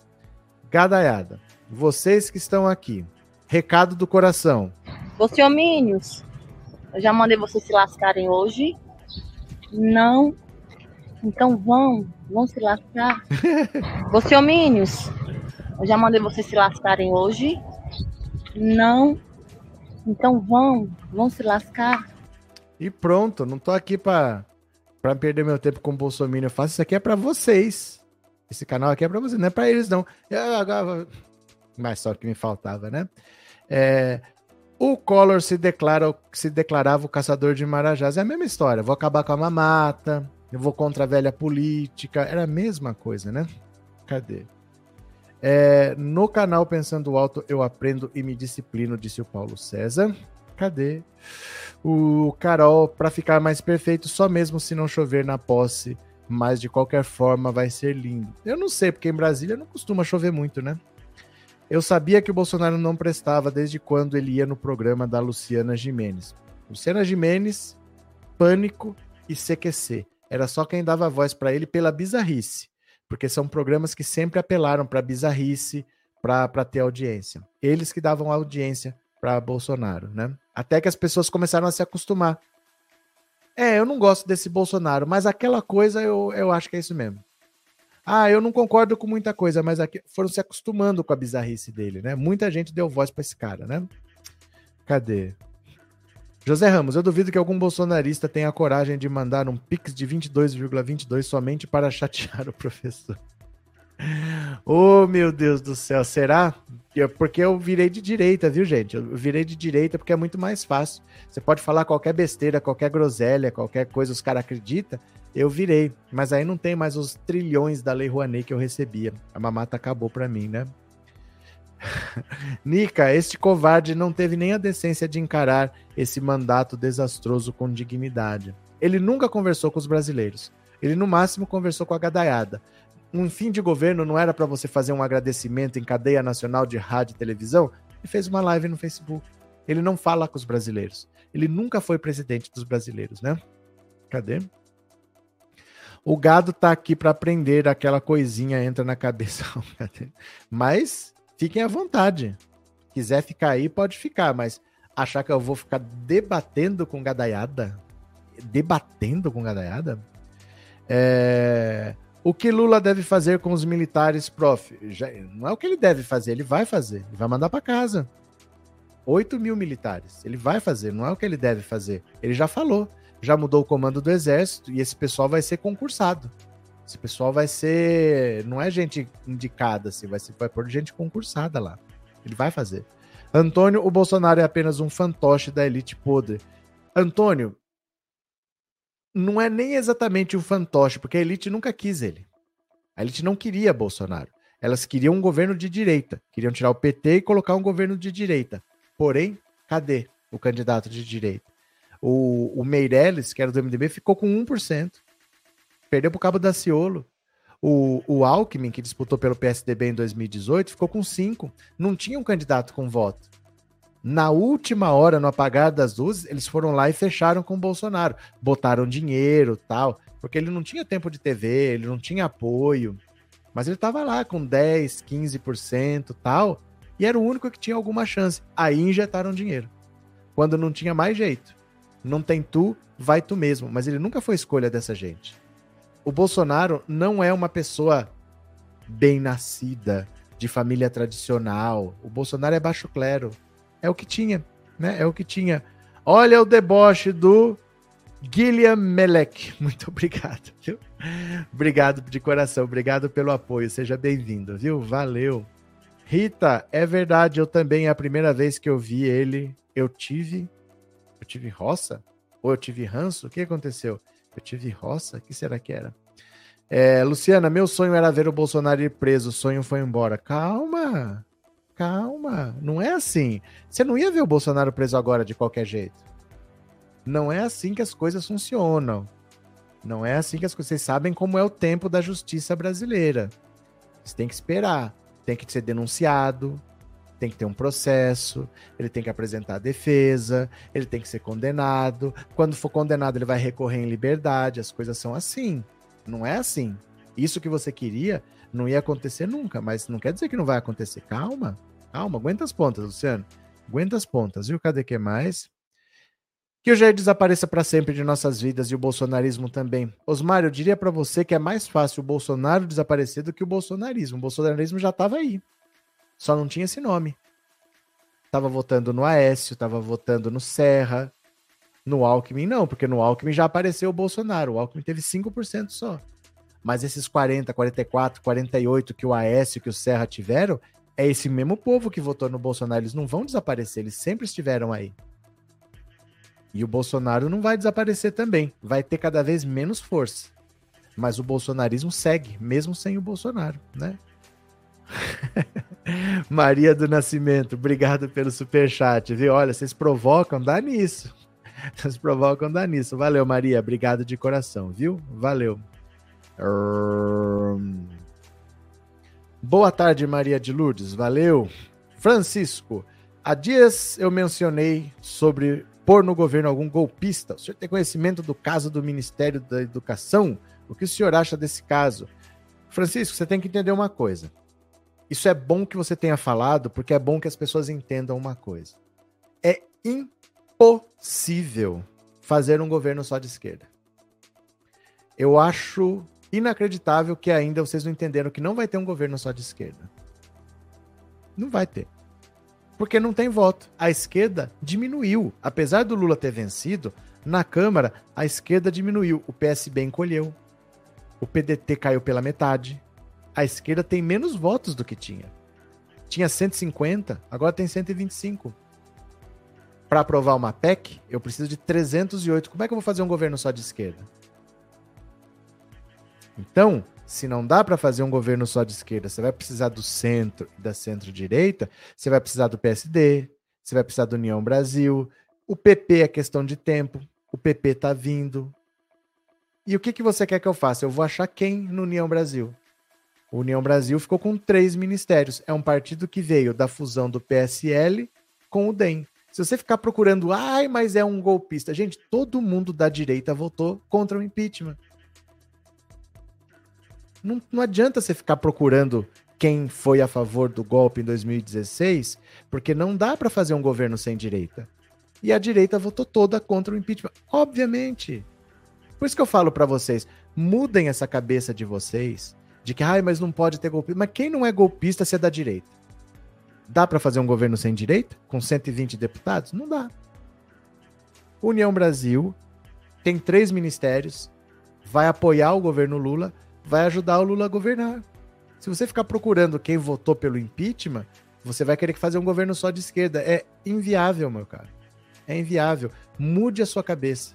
Gadaiada, vocês que estão aqui, recado do coração. Você homínios, eu já mandei vocês se lascarem hoje. Não. Então vão, vão se lascar. Você homínios, eu já mandei vocês se lascarem hoje. Não. Então vão, vão se lascar. E pronto, não tô aqui para perder meu tempo com o Bolsonaro. Eu faço isso aqui é para vocês. Esse canal aqui é para vocês, não é para eles não. Eu, agora, só que me faltava, né? É, o Collor se declara se declarava o caçador de marajás. É a mesma história. Vou acabar com a mamata. Eu vou contra a velha política. Era a mesma coisa, né? Cadê? É, no canal Pensando Alto eu aprendo e me disciplino, disse o Paulo César. Cadê? O Carol, para ficar mais perfeito, só mesmo se não chover na posse, mas de qualquer forma vai ser lindo. Eu não sei, porque em Brasília não costuma chover muito, né? Eu sabia que o Bolsonaro não prestava desde quando ele ia no programa da Luciana Jimenez. Luciana Jimenez, Pânico e CQC. Era só quem dava voz para ele pela bizarrice, porque são programas que sempre apelaram para bizarrice, para ter audiência. Eles que davam audiência para Bolsonaro, né? Até que as pessoas começaram a se acostumar. É, eu não gosto desse Bolsonaro, mas aquela coisa eu, eu acho que é isso mesmo. Ah, eu não concordo com muita coisa, mas aqui foram se acostumando com a bizarrice dele, né? Muita gente deu voz para esse cara, né? Cadê? José Ramos, eu duvido que algum bolsonarista tenha a coragem de mandar um pix de 22,22 ,22 somente para chatear o professor. Oh, meu Deus do céu, será? Porque eu virei de direita, viu, gente? Eu virei de direita porque é muito mais fácil. Você pode falar qualquer besteira, qualquer groselha, qualquer coisa, os caras acreditam. Eu virei, mas aí não tem mais os trilhões da Lei Rouanet que eu recebia. A mamata acabou para mim, né? Nica, este covarde não teve nem a decência de encarar esse mandato desastroso com dignidade. Ele nunca conversou com os brasileiros. Ele, no máximo, conversou com a gadaiada um fim de governo não era para você fazer um agradecimento em cadeia nacional de rádio e televisão? Ele fez uma live no Facebook. Ele não fala com os brasileiros. Ele nunca foi presidente dos brasileiros, né? Cadê? O gado tá aqui para aprender, aquela coisinha entra na cabeça. mas fiquem à vontade. Quiser ficar aí, pode ficar, mas achar que eu vou ficar debatendo com gadaiada? Debatendo com gadaiada? É... O que Lula deve fazer com os militares, prof? Já, não é o que ele deve fazer, ele vai fazer. Ele vai mandar para casa. 8 mil militares. Ele vai fazer, não é o que ele deve fazer. Ele já falou, já mudou o comando do exército e esse pessoal vai ser concursado. Esse pessoal vai ser. Não é gente indicada, assim, vai, ser, vai pôr gente concursada lá. Ele vai fazer. Antônio, o Bolsonaro é apenas um fantoche da elite podre. Antônio, não é nem exatamente um fantoche, porque a elite nunca quis ele. A elite não queria Bolsonaro. Elas queriam um governo de direita. Queriam tirar o PT e colocar um governo de direita. Porém, cadê o candidato de direita? O, o Meirelles, que era do MDB, ficou com 1%. Perdeu para o Cabo da Ciolo. O, o Alckmin, que disputou pelo PSDB em 2018, ficou com 5%. Não tinha um candidato com voto. Na última hora, no apagar das luzes, eles foram lá e fecharam com o Bolsonaro. Botaram dinheiro tal, porque ele não tinha tempo de TV, ele não tinha apoio. Mas ele estava lá com 10, 15% tal, e era o único que tinha alguma chance. Aí injetaram dinheiro. Quando não tinha mais jeito. Não tem tu, vai tu mesmo. Mas ele nunca foi escolha dessa gente. O Bolsonaro não é uma pessoa bem nascida, de família tradicional. O Bolsonaro é baixo clero. É o que tinha, né? É o que tinha. Olha o deboche do Guilherme Melek. Muito obrigado, viu? Obrigado de coração, obrigado pelo apoio. Seja bem-vindo, viu? Valeu. Rita, é verdade, eu também, é a primeira vez que eu vi ele, eu tive. Eu tive roça? Ou eu tive ranço? O que aconteceu? Eu tive roça? O que será que era? É, Luciana, meu sonho era ver o Bolsonaro ir preso, o sonho foi embora. Calma, Calma, não é assim. Você não ia ver o Bolsonaro preso agora de qualquer jeito. Não é assim que as coisas funcionam. Não é assim que as coisas. Vocês sabem como é o tempo da justiça brasileira. Você tem que esperar. Tem que ser denunciado, tem que ter um processo, ele tem que apresentar a defesa, ele tem que ser condenado. Quando for condenado, ele vai recorrer em liberdade. As coisas são assim. Não é assim. Isso que você queria não ia acontecer nunca, mas não quer dizer que não vai acontecer. Calma, calma, aguenta as pontas, Luciano. Aguenta as pontas, viu? Cadê que mais? Que o Jair desapareça para sempre de nossas vidas e o bolsonarismo também. Osmar, eu diria para você que é mais fácil o Bolsonaro desaparecer do que o bolsonarismo. O bolsonarismo já estava aí. Só não tinha esse nome. Tava votando no Aécio, tava votando no Serra, no Alckmin não, porque no Alckmin já apareceu o Bolsonaro. O Alckmin teve 5% só. Mas esses 40, 44, 48 que o Aécio que o Serra tiveram, é esse mesmo povo que votou no Bolsonaro. Eles não vão desaparecer, eles sempre estiveram aí. E o Bolsonaro não vai desaparecer também. Vai ter cada vez menos força. Mas o bolsonarismo segue, mesmo sem o Bolsonaro, né? Maria do Nascimento, obrigado pelo super chat, viu? Olha, vocês provocam, dá nisso. Vocês provocam, dá nisso. Valeu, Maria, obrigado de coração, viu? Valeu. Boa tarde, Maria de Lourdes. Valeu. Francisco, há dias eu mencionei sobre pôr no governo algum golpista. O senhor tem conhecimento do caso do Ministério da Educação? O que o senhor acha desse caso? Francisco, você tem que entender uma coisa. Isso é bom que você tenha falado, porque é bom que as pessoas entendam uma coisa. É impossível fazer um governo só de esquerda. Eu acho inacreditável que ainda vocês não entenderam que não vai ter um governo só de esquerda. Não vai ter. Porque não tem voto. A esquerda diminuiu. Apesar do Lula ter vencido, na Câmara, a esquerda diminuiu. O PSB encolheu. O PDT caiu pela metade. A esquerda tem menos votos do que tinha. Tinha 150, agora tem 125. Para aprovar uma PEC, eu preciso de 308. Como é que eu vou fazer um governo só de esquerda? Então, se não dá para fazer um governo só de esquerda, você vai precisar do centro e da centro-direita, você vai precisar do PSD, você vai precisar do União Brasil, o PP é questão de tempo, o PP está vindo. E o que, que você quer que eu faça? Eu vou achar quem no União Brasil? O União Brasil ficou com três ministérios. É um partido que veio da fusão do PSL com o DEM. Se você ficar procurando, ai, mas é um golpista. Gente, todo mundo da direita votou contra o impeachment. Não, não adianta você ficar procurando quem foi a favor do golpe em 2016, porque não dá para fazer um governo sem direita. E a direita votou toda contra o impeachment. Obviamente. Por isso que eu falo para vocês, mudem essa cabeça de vocês, de que, ai, mas não pode ter golpista. Mas quem não é golpista se é da direita? Dá para fazer um governo sem direita? Com 120 deputados? Não dá. União Brasil tem três ministérios, vai apoiar o governo Lula, vai ajudar o Lula a governar. Se você ficar procurando quem votou pelo impeachment, você vai querer fazer um governo só de esquerda. É inviável, meu cara. É inviável. Mude a sua cabeça.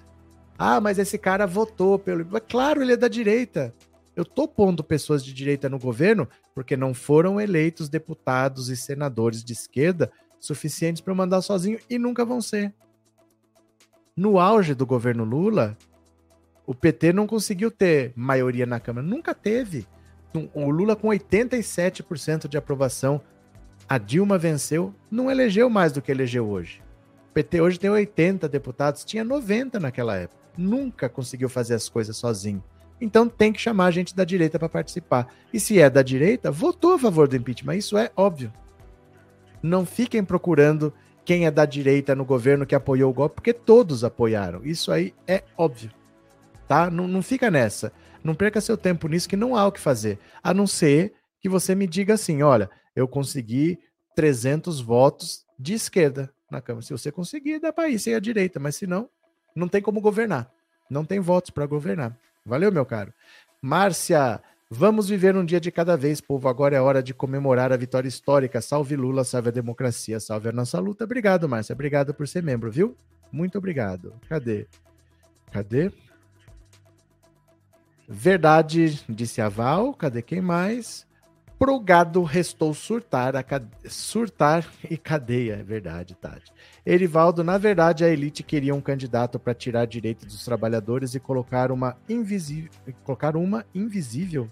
Ah, mas esse cara votou pelo. Claro, ele é da direita. Eu tô pondo pessoas de direita no governo porque não foram eleitos deputados e senadores de esquerda suficientes para mandar sozinho e nunca vão ser. No auge do governo Lula, o PT não conseguiu ter maioria na Câmara, nunca teve. O Lula com 87% de aprovação, a Dilma venceu, não elegeu mais do que elegeu hoje. O PT hoje tem 80 deputados, tinha 90 naquela época. Nunca conseguiu fazer as coisas sozinho. Então tem que chamar a gente da direita para participar. E se é da direita, votou a favor do impeachment. Isso é óbvio. Não fiquem procurando quem é da direita no governo que apoiou o golpe, porque todos apoiaram. Isso aí é óbvio. Tá? Não, não fica nessa. Não perca seu tempo nisso, que não há o que fazer. A não ser que você me diga assim: olha, eu consegui 300 votos de esquerda na Câmara. Se você conseguir, dá para ir sem a direita, mas se não, não tem como governar. Não tem votos para governar. Valeu, meu caro. Márcia, vamos viver um dia de cada vez, povo. Agora é hora de comemorar a vitória histórica. Salve Lula, salve a democracia, salve a nossa luta. Obrigado, Márcia. Obrigado por ser membro, viu? Muito obrigado. Cadê? Cadê? Verdade, disse a Val. Cadê quem mais? Pro gado restou surtar, cade... surtar e cadeia. É verdade, Tati. Erivaldo, na verdade, a elite queria um candidato para tirar direitos dos trabalhadores e colocar uma invisível. Colocar uma invisível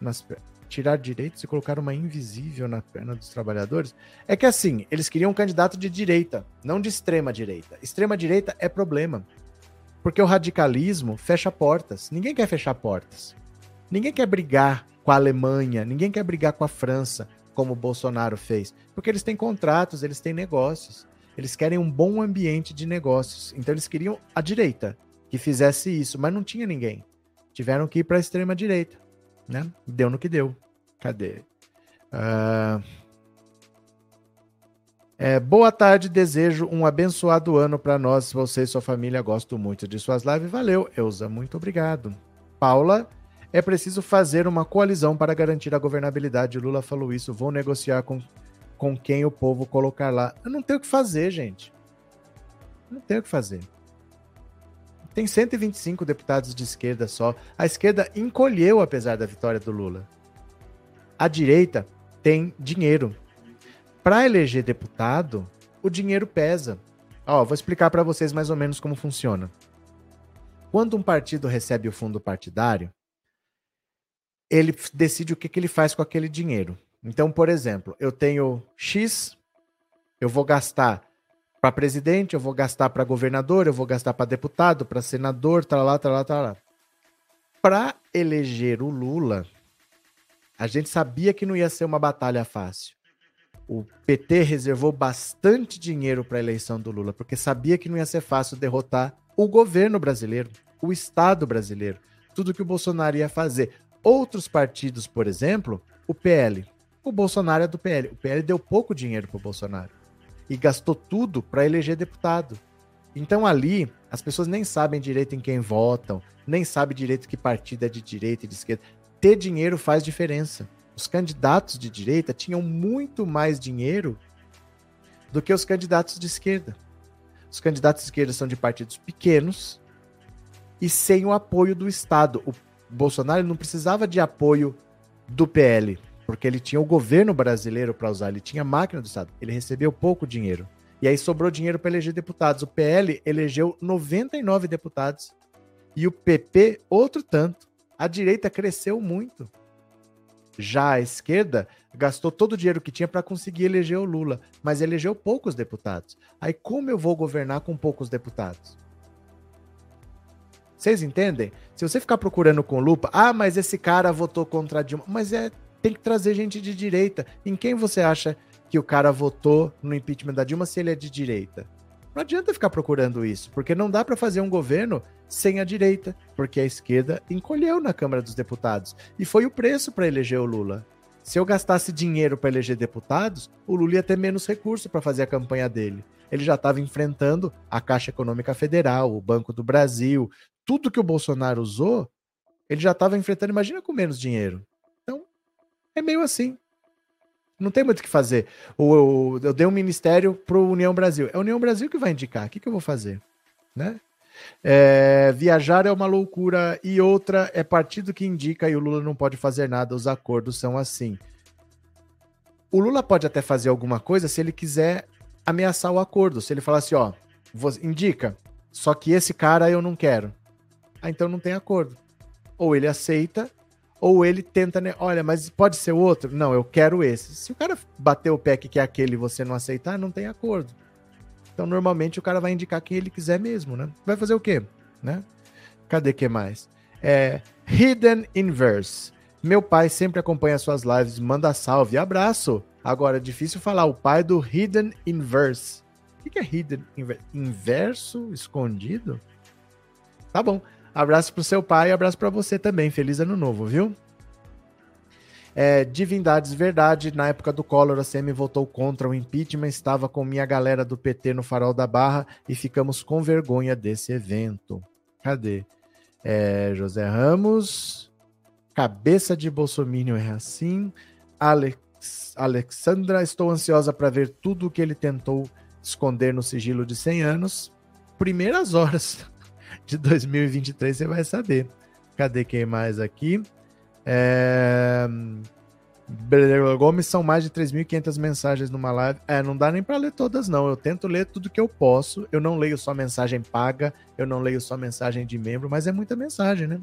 nas tirar direitos e colocar uma invisível na perna dos trabalhadores. É que assim, eles queriam um candidato de direita, não de extrema direita. Extrema direita é problema. Porque o radicalismo fecha portas. Ninguém quer fechar portas. Ninguém quer brigar com a Alemanha, ninguém quer brigar com a França, como o Bolsonaro fez, porque eles têm contratos, eles têm negócios, eles querem um bom ambiente de negócios. Então eles queriam a direita que fizesse isso, mas não tinha ninguém. Tiveram que ir para a extrema direita, né? Deu no que deu. Cadê? Uh... É, boa tarde, desejo um abençoado ano para nós, você e sua família. Gosto muito de suas lives. Valeu, Eusa, muito obrigado. Paula, é preciso fazer uma coalizão para garantir a governabilidade. Lula falou isso. Vou negociar com, com quem o povo colocar lá. Eu não tenho o que fazer, gente. Não tenho o que fazer. Tem 125 deputados de esquerda só. A esquerda encolheu apesar da vitória do Lula. A direita tem dinheiro. Para eleger deputado, o dinheiro pesa. Ó, vou explicar para vocês mais ou menos como funciona. Quando um partido recebe o fundo partidário, ele decide o que, que ele faz com aquele dinheiro. Então, por exemplo, eu tenho X, eu vou gastar para presidente, eu vou gastar para governador, eu vou gastar para deputado, para senador, tá lá, tá lá. Para eleger o Lula, a gente sabia que não ia ser uma batalha fácil. O PT reservou bastante dinheiro para a eleição do Lula, porque sabia que não ia ser fácil derrotar o governo brasileiro, o Estado brasileiro, tudo que o Bolsonaro ia fazer. Outros partidos, por exemplo, o PL. O Bolsonaro é do PL. O PL deu pouco dinheiro para o Bolsonaro e gastou tudo para eleger deputado. Então ali as pessoas nem sabem direito em quem votam, nem sabem direito que partido é de direita e de esquerda. Ter dinheiro faz diferença. Os candidatos de direita tinham muito mais dinheiro do que os candidatos de esquerda. Os candidatos de esquerda são de partidos pequenos e sem o apoio do Estado. O Bolsonaro não precisava de apoio do PL, porque ele tinha o governo brasileiro para usar, ele tinha máquina do Estado, ele recebeu pouco dinheiro. E aí sobrou dinheiro para eleger deputados. O PL elegeu 99 deputados e o PP outro tanto. A direita cresceu muito. Já a esquerda gastou todo o dinheiro que tinha para conseguir eleger o Lula, mas elegeu poucos deputados. Aí como eu vou governar com poucos deputados? Vocês entendem? Se você ficar procurando com lupa, ah, mas esse cara votou contra a Dilma, mas é tem que trazer gente de direita. Em quem você acha que o cara votou no impeachment da Dilma se ele é de direita? Não adianta ficar procurando isso, porque não dá para fazer um governo sem a direita, porque a esquerda encolheu na Câmara dos Deputados. E foi o preço para eleger o Lula. Se eu gastasse dinheiro para eleger deputados, o Lula ia ter menos recurso para fazer a campanha dele. Ele já estava enfrentando a Caixa Econômica Federal, o Banco do Brasil, tudo que o Bolsonaro usou, ele já estava enfrentando, imagina com menos dinheiro. Então, é meio assim. Não tem muito o que fazer. Eu, eu dei um ministério para o União Brasil. É a União Brasil que vai indicar. O que, que eu vou fazer? Né? É, viajar é uma loucura e outra é partido que indica e o Lula não pode fazer nada, os acordos são assim. O Lula pode até fazer alguma coisa se ele quiser ameaçar o acordo, se ele falar assim, ó, indica, só que esse cara eu não quero. Ah, então não tem acordo. Ou ele aceita, ou ele tenta, né? Olha, mas pode ser outro? Não, eu quero esse. Se o cara bater o pé que quer aquele e você não aceitar, não tem acordo. Então, normalmente, o cara vai indicar quem ele quiser mesmo, né? Vai fazer o quê? Né? Cadê que mais? É, Hidden Inverse. Meu pai sempre acompanha suas lives, manda salve, abraço. Agora, é difícil falar o pai do Hidden Inverse. O que é Hidden Inverse? Inverso escondido? Tá bom. Abraço pro seu pai e abraço para você também. Feliz ano novo, viu? É, Divindades Verdade, na época do Collor, a CM votou contra o impeachment, estava com minha galera do PT no Farol da Barra e ficamos com vergonha desse evento. Cadê? É, José Ramos, cabeça de Bolsonaro é assim. Alex, Alexandra, estou ansiosa para ver tudo o que ele tentou esconder no sigilo de 100 anos. Primeiras horas de 2023 você vai saber. Cadê quem mais aqui? É... Gomes são mais de 3.500 mensagens numa live. É, não dá nem para ler todas, não. Eu tento ler tudo que eu posso. Eu não leio só mensagem paga, eu não leio só mensagem de membro, mas é muita mensagem, né?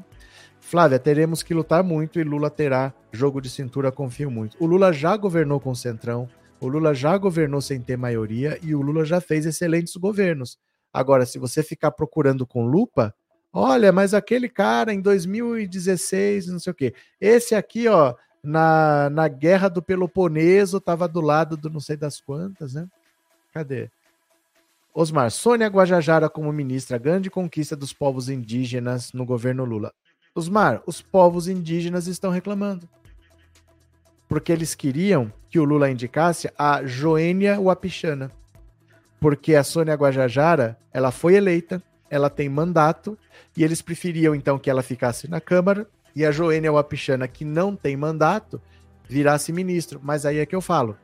Flávia, teremos que lutar muito e Lula terá jogo de cintura, confio muito. O Lula já governou com o Centrão, o Lula já governou sem ter maioria e o Lula já fez excelentes governos. Agora, se você ficar procurando com lupa, Olha, mas aquele cara em 2016, não sei o quê. Esse aqui, ó, na, na guerra do Peloponeso, estava do lado do não sei das quantas, né? Cadê? Osmar, Sônia Guajajara como ministra, grande conquista dos povos indígenas no governo Lula. Osmar, os povos indígenas estão reclamando. Porque eles queriam que o Lula indicasse a Joênia Wapichana. Porque a Sônia Guajajara, ela foi eleita, ela tem mandato, e eles preferiam então que ela ficasse na Câmara e a Joênia Wapichana, que não tem mandato, virasse ministro. Mas aí é que eu falo: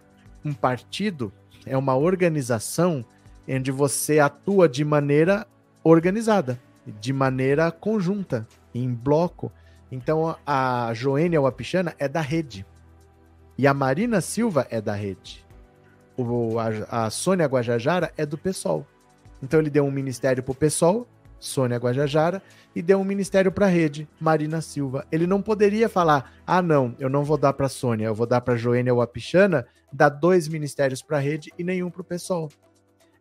um partido é uma organização onde você atua de maneira organizada, de maneira conjunta, em bloco. Então a Joênia Wapichana é da rede. E a Marina Silva é da rede. O, a, a Sônia Guajajara é do PSOL. Então ele deu um ministério para o PSOL, Sônia Guajajara, e deu um ministério para a rede, Marina Silva. Ele não poderia falar: ah, não, eu não vou dar para Sônia, eu vou dar para Joênia Wapichana, dar dois ministérios para a rede e nenhum para o PSOL.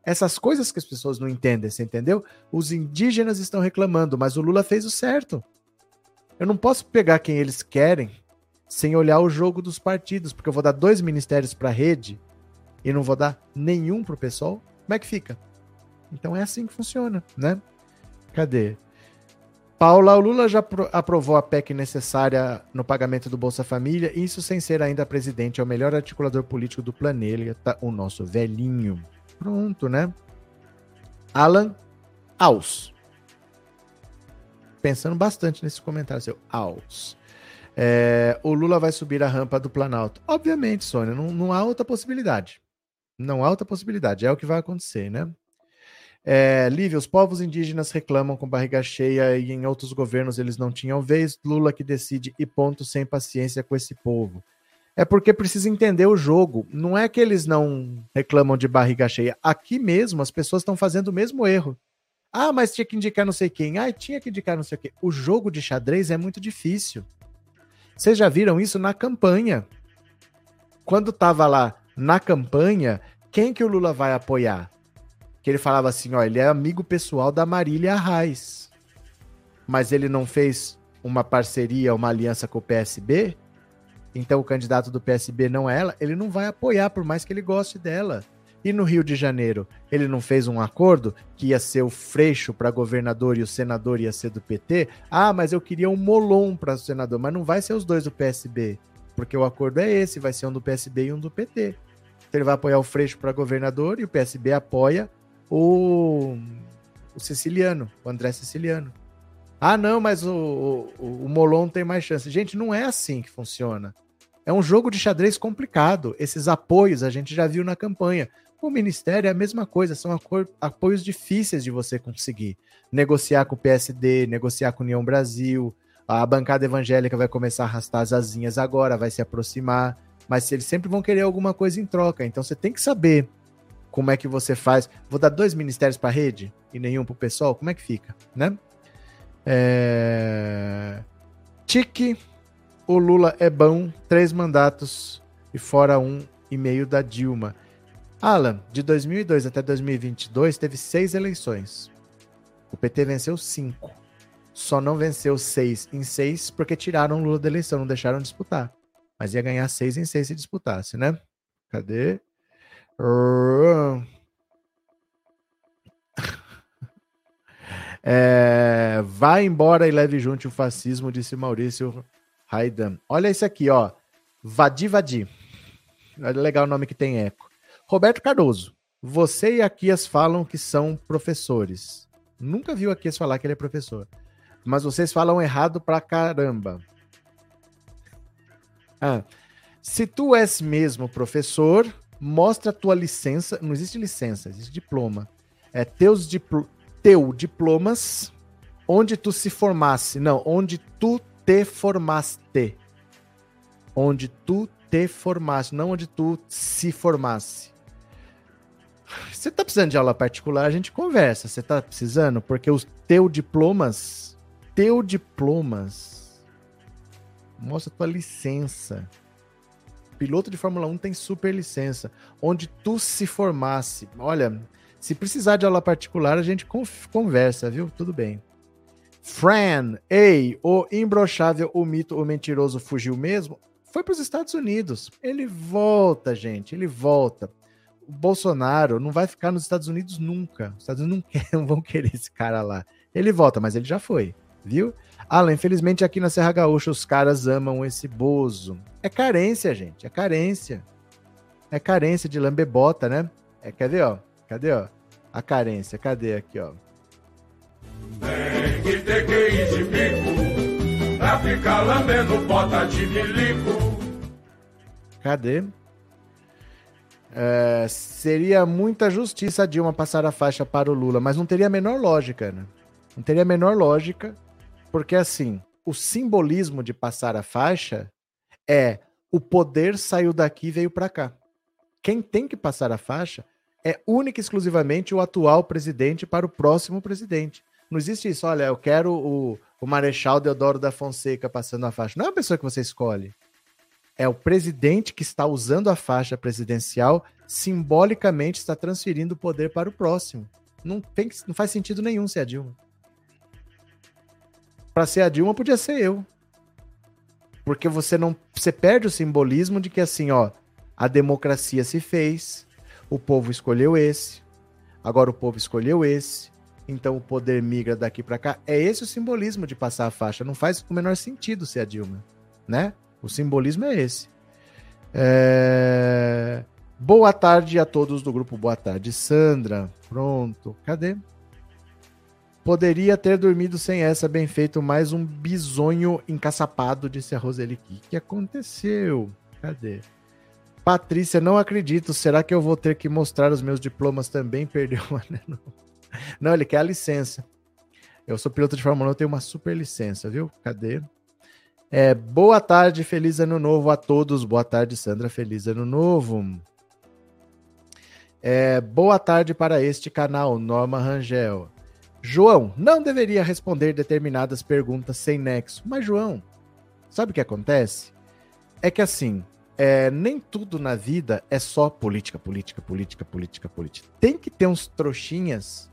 Essas coisas que as pessoas não entendem, você entendeu? Os indígenas estão reclamando, mas o Lula fez o certo. Eu não posso pegar quem eles querem sem olhar o jogo dos partidos, porque eu vou dar dois ministérios para a rede e não vou dar nenhum para o PSOL. Como é que fica? Então é assim que funciona, né? Cadê? Paula, o Lula já aprovou a PEC necessária no pagamento do Bolsa Família, isso sem ser ainda presidente, é o melhor articulador político do planeta, o nosso velhinho. Pronto, né? Alan Aus. Pensando bastante nesse comentário seu, Aus. É, o Lula vai subir a rampa do Planalto. Obviamente, Sônia, não, não há outra possibilidade. Não há outra possibilidade, é o que vai acontecer, né? É, Lívia, os povos indígenas reclamam com barriga cheia e em outros governos eles não tinham vez. Lula que decide e ponto sem paciência com esse povo. É porque precisa entender o jogo. Não é que eles não reclamam de barriga cheia. Aqui mesmo as pessoas estão fazendo o mesmo erro. Ah, mas tinha que indicar não sei quem. Ah, tinha que indicar não sei quem. O jogo de xadrez é muito difícil. Vocês já viram isso na campanha? Quando estava lá na campanha, quem que o Lula vai apoiar? Que ele falava assim, ó, ele é amigo pessoal da Marília Arraes. Mas ele não fez uma parceria, uma aliança com o PSB, então o candidato do PSB não é ela, ele não vai apoiar, por mais que ele goste dela. E no Rio de Janeiro, ele não fez um acordo que ia ser o Freixo para governador e o senador ia ser do PT? Ah, mas eu queria um Molon para senador, mas não vai ser os dois do PSB, porque o acordo é esse, vai ser um do PSB e um do PT. Então ele vai apoiar o Freixo para governador e o PSB apoia o, o Siciliano, o André Siciliano. Ah, não, mas o, o, o Molon tem mais chance. Gente, não é assim que funciona. É um jogo de xadrez complicado. Esses apoios a gente já viu na campanha. O ministério é a mesma coisa, são apoios difíceis de você conseguir. Negociar com o PSD, negociar com a União Brasil, a bancada evangélica vai começar a arrastar as asinhas agora, vai se aproximar, mas eles sempre vão querer alguma coisa em troca. Então você tem que saber como é que você faz. Vou dar dois ministérios para a rede e nenhum para o pessoal, como é que fica, né? É... Tique, o Lula é bom, três mandatos e fora um e meio da Dilma. Alan, de 2002 até 2022 teve seis eleições. O PT venceu cinco. Só não venceu seis em seis porque tiraram o Lula da eleição, não deixaram disputar. Mas ia ganhar seis em seis se disputasse, né? Cadê? É, vai embora e leve junto o fascismo, disse Maurício Raidan. Olha isso aqui, ó. Vadi Vadi. Legal o nome que tem eco. Roberto Cardoso, você e Aquias falam que são professores. Nunca viu Aquias falar que ele é professor. Mas vocês falam errado pra caramba. Ah, se tu és mesmo professor, mostra tua licença. Não existe licença, existe diploma. É teus dipl teu diplomas onde tu se formasse. Não, onde tu te formaste. Onde tu te formasse, não onde tu se formasse. Você tá precisando de aula particular, a gente conversa. Você tá precisando? Porque os teu diplomas, teu diplomas, mostra tua licença. Piloto de Fórmula 1 tem super licença. Onde tu se formasse. Olha, se precisar de aula particular, a gente conversa, viu? Tudo bem. Fran, ei, o imbrochável, o mito, o mentiroso fugiu mesmo? Foi para os Estados Unidos. Ele volta, gente, ele volta o Bolsonaro não vai ficar nos Estados Unidos nunca. Os Estados Unidos não, quer, não vão querer esse cara lá. Ele volta, mas ele já foi, viu? Alan, infelizmente aqui na Serra Gaúcha os caras amam esse Bozo. É carência, gente, é carência. É carência de lambebota, né? É, ver, ó? Cadê, ó? A carência, cadê aqui, ó? Tem que ter de bico pra ficar lambendo bota de milico. Cadê? É, seria muita justiça a Dilma passar a faixa para o Lula, mas não teria a menor lógica, né? Não teria a menor lógica, porque assim, o simbolismo de passar a faixa é o poder saiu daqui e veio para cá. Quem tem que passar a faixa é única e exclusivamente o atual presidente para o próximo presidente. Não existe isso, olha, eu quero o, o Marechal Deodoro da Fonseca passando a faixa. Não é uma pessoa que você escolhe é o presidente que está usando a faixa presidencial, simbolicamente está transferindo o poder para o próximo. Não, tem, não faz sentido nenhum ser a Dilma. Para ser a Dilma, podia ser eu. Porque você não. Você perde o simbolismo de que assim, ó, a democracia se fez, o povo escolheu esse, agora o povo escolheu esse, então o poder migra daqui para cá. É esse o simbolismo de passar a faixa. Não faz o menor sentido ser a Dilma, né? O simbolismo é esse. É... Boa tarde a todos do grupo. Boa tarde, Sandra. Pronto. Cadê? Poderia ter dormido sem essa, bem feito, mais um bisonho encaçapado, disse a Roseli. O que aconteceu? Cadê? Patrícia, não acredito. Será que eu vou ter que mostrar os meus diplomas também? Perdeu anel. Não, ele quer a licença. Eu sou piloto de Fórmula 1, eu tenho uma super licença, viu? Cadê? É, boa tarde, feliz ano novo a todos. Boa tarde, Sandra, feliz ano novo. É, boa tarde para este canal, Norma Rangel. João, não deveria responder determinadas perguntas sem nexo. Mas, João, sabe o que acontece? É que assim, é, nem tudo na vida é só política, política, política, política, política. Tem que ter uns trouxinhas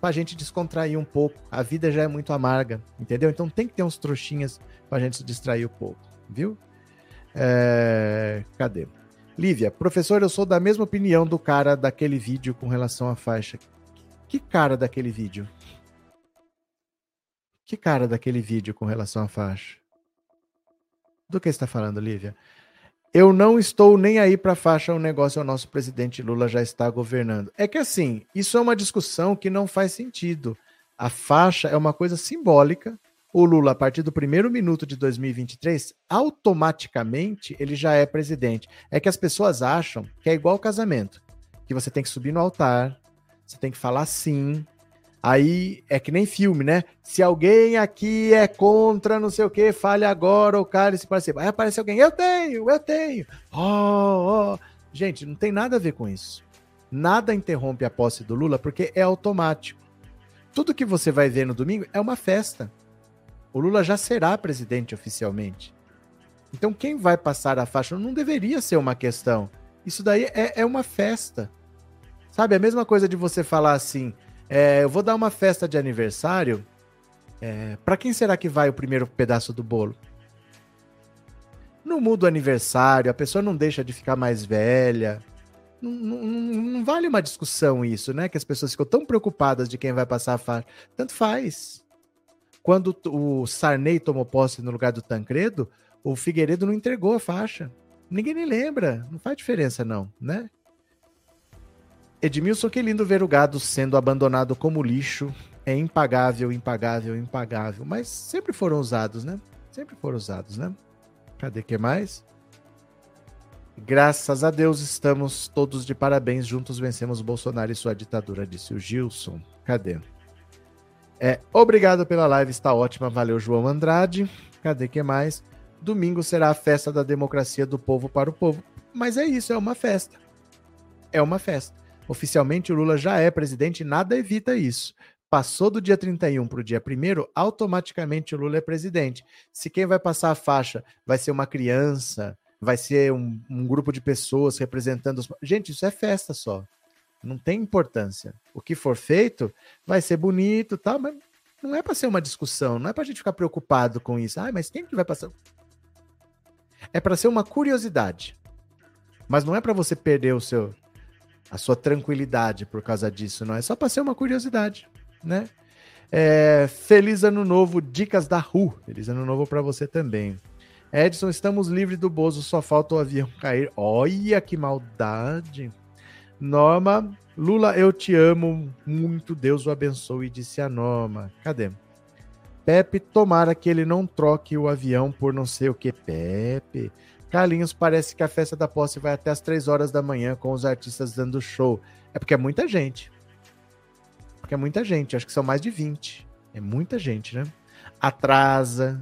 pra gente descontrair um pouco. A vida já é muito amarga, entendeu? Então tem que ter uns trouxinhas pra gente se distrair um pouco, viu? É... Cadê? Lívia, professor, eu sou da mesma opinião do cara daquele vídeo com relação à faixa. Que cara daquele vídeo? Que cara daquele vídeo com relação à faixa? Do que está falando, Lívia? Eu não estou nem aí para faixa, o negócio é o nosso presidente Lula já está governando. É que assim, isso é uma discussão que não faz sentido. A faixa é uma coisa simbólica o Lula, a partir do primeiro minuto de 2023, automaticamente ele já é presidente. É que as pessoas acham que é igual casamento, que você tem que subir no altar, você tem que falar sim. Aí é que nem filme, né? Se alguém aqui é contra não sei o que, fale agora ou cara se parecer. Aí aparece alguém, eu tenho, eu tenho. Oh, oh. Gente, não tem nada a ver com isso. Nada interrompe a posse do Lula porque é automático. Tudo que você vai ver no domingo é uma festa. O Lula já será presidente oficialmente. Então, quem vai passar a faixa não deveria ser uma questão. Isso daí é, é uma festa. Sabe, a mesma coisa de você falar assim: é, eu vou dar uma festa de aniversário. É, para quem será que vai o primeiro pedaço do bolo? Não muda o aniversário, a pessoa não deixa de ficar mais velha. Não, não, não, vale uma discussão isso, né? Que as pessoas ficam tão preocupadas de quem vai passar a faixa. Tanto faz. Quando o Sarney tomou posse no lugar do Tancredo, o Figueiredo não entregou a faixa. Ninguém nem lembra. Não faz diferença, não, né? Edmilson, que lindo ver o gado sendo abandonado como lixo. É impagável, impagável, impagável. Mas sempre foram usados, né? Sempre foram usados, né? Cadê que mais? Graças a Deus estamos todos de parabéns. Juntos vencemos Bolsonaro e sua ditadura, disse o Gilson. Cadê? É, obrigado pela live, está ótima. Valeu, João Andrade. Cadê que mais? Domingo será a festa da democracia do povo para o povo. Mas é isso, é uma festa. É uma festa. Oficialmente o Lula já é presidente e nada evita isso. Passou do dia 31 para o dia 1 automaticamente o Lula é presidente. Se quem vai passar a faixa vai ser uma criança, vai ser um, um grupo de pessoas representando os. Gente, isso é festa só. Não tem importância. O que for feito vai ser bonito, tal, mas não é para ser uma discussão, não é para a gente ficar preocupado com isso. Ah, mas quem que vai passar? É para ser uma curiosidade. Mas não é para você perder o seu a sua tranquilidade por causa disso, não é só para ser uma curiosidade, né? É, feliz ano novo, dicas da RU. Feliz ano novo para você também. Edson, estamos livres do Bozo, só falta o avião cair. Olha que maldade. Norma, Lula, eu te amo muito, Deus o abençoe, disse a Norma. Cadê? Pepe, tomara que ele não troque o avião por não sei o que. Pepe. Carlinhos, parece que a festa da posse vai até as 3 horas da manhã com os artistas dando show. É porque é muita gente. Porque é muita gente, acho que são mais de 20. É muita gente, né? Atrasa.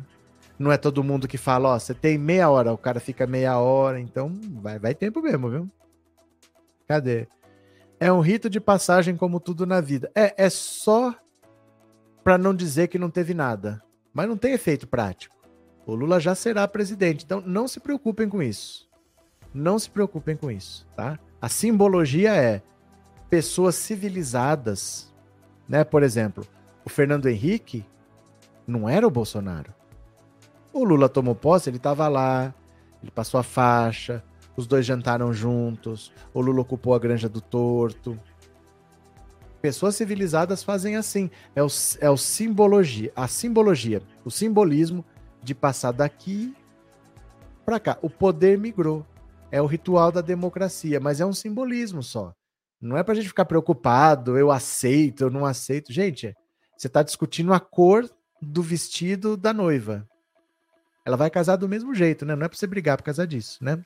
Não é todo mundo que fala, ó, você tem meia hora, o cara fica meia hora, então vai, vai tempo mesmo, viu? Cadê? É um rito de passagem como tudo na vida. É, é só para não dizer que não teve nada. Mas não tem efeito prático. O Lula já será presidente, então não se preocupem com isso. Não se preocupem com isso, tá? A simbologia é pessoas civilizadas, né? Por exemplo, o Fernando Henrique não era o Bolsonaro. O Lula tomou posse, ele estava lá, ele passou a faixa, os dois jantaram juntos. O Lula ocupou a granja do torto. Pessoas civilizadas fazem assim. É, o, é o simbologia, a simbologia, o simbolismo de passar daqui para cá. O poder migrou. É o ritual da democracia, mas é um simbolismo só. Não é para gente ficar preocupado, eu aceito, eu não aceito. Gente, você está discutindo a cor do vestido da noiva. Ela vai casar do mesmo jeito, né? Não é para você brigar por causa disso, né?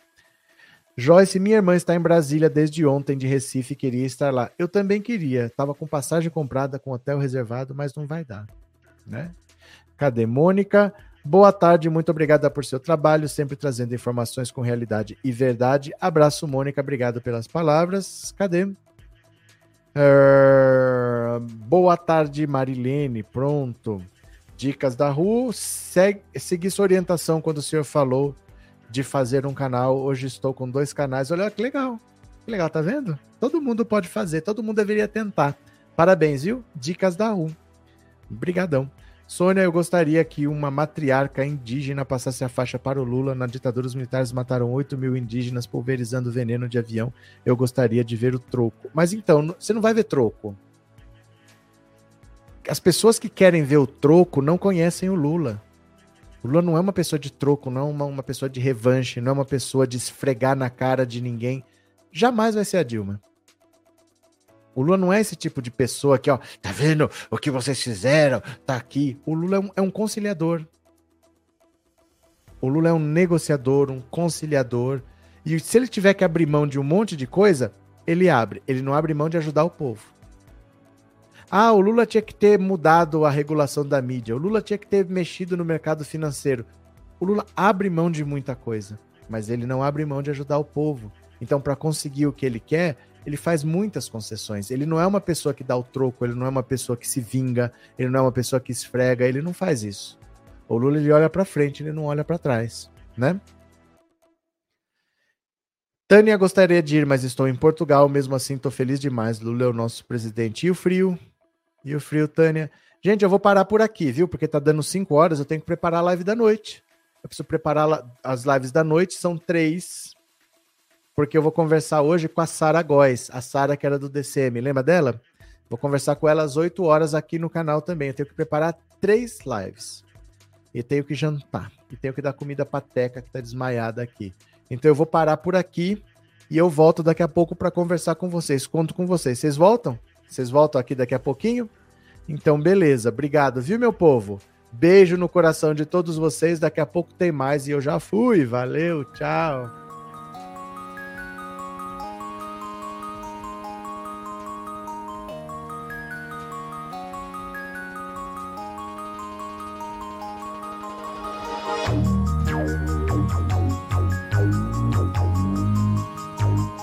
Joyce, minha irmã está em Brasília desde ontem de Recife queria estar lá. Eu também queria. Estava com passagem comprada, com hotel reservado, mas não vai dar. Né? Cadê Mônica? Boa tarde, muito obrigada por seu trabalho, sempre trazendo informações com realidade e verdade. Abraço, Mônica, obrigado pelas palavras. Cadê? Uh, boa tarde, Marilene. Pronto. Dicas da rua. Segue, segui sua orientação quando o senhor falou de fazer um canal. Hoje estou com dois canais. Olha que legal. Que legal, tá vendo? Todo mundo pode fazer, todo mundo deveria tentar. Parabéns, viu? Dicas da U. Brigadão. Sônia, eu gostaria que uma matriarca indígena passasse a faixa para o Lula. Na ditadura, os militares mataram 8 mil indígenas pulverizando veneno de avião. Eu gostaria de ver o troco. Mas então, você não vai ver troco. As pessoas que querem ver o troco não conhecem o Lula. O Lula não é uma pessoa de troco, não é uma, uma pessoa de revanche, não é uma pessoa de esfregar na cara de ninguém. Jamais vai ser a Dilma. O Lula não é esse tipo de pessoa que, ó, tá vendo o que vocês fizeram? Tá aqui. O Lula é um, é um conciliador. O Lula é um negociador, um conciliador. E se ele tiver que abrir mão de um monte de coisa, ele abre. Ele não abre mão de ajudar o povo. Ah, o Lula tinha que ter mudado a regulação da mídia. O Lula tinha que ter mexido no mercado financeiro. O Lula abre mão de muita coisa, mas ele não abre mão de ajudar o povo. Então, para conseguir o que ele quer, ele faz muitas concessões. Ele não é uma pessoa que dá o troco, ele não é uma pessoa que se vinga, ele não é uma pessoa que esfrega, ele não faz isso. O Lula ele olha para frente, ele não olha para trás, né? Tânia gostaria de ir, mas estou em Portugal, mesmo assim estou feliz demais. Lula é o nosso presidente. E o frio? E o frio, Tânia? Gente, eu vou parar por aqui, viu? Porque tá dando 5 horas, eu tenho que preparar a live da noite. Eu preciso preparar as lives da noite, são três porque eu vou conversar hoje com a Sara Góes, a Sara que era do DCM, lembra dela? Vou conversar com ela às 8 horas aqui no canal também. Eu tenho que preparar três lives. E tenho que jantar. E tenho que dar comida pra Teca, que tá desmaiada aqui. Então eu vou parar por aqui e eu volto daqui a pouco para conversar com vocês. Conto com vocês. Vocês voltam? Vocês voltam aqui daqui a pouquinho? Então, beleza. Obrigado, viu, meu povo? Beijo no coração de todos vocês. Daqui a pouco tem mais e eu já fui. Valeu, tchau.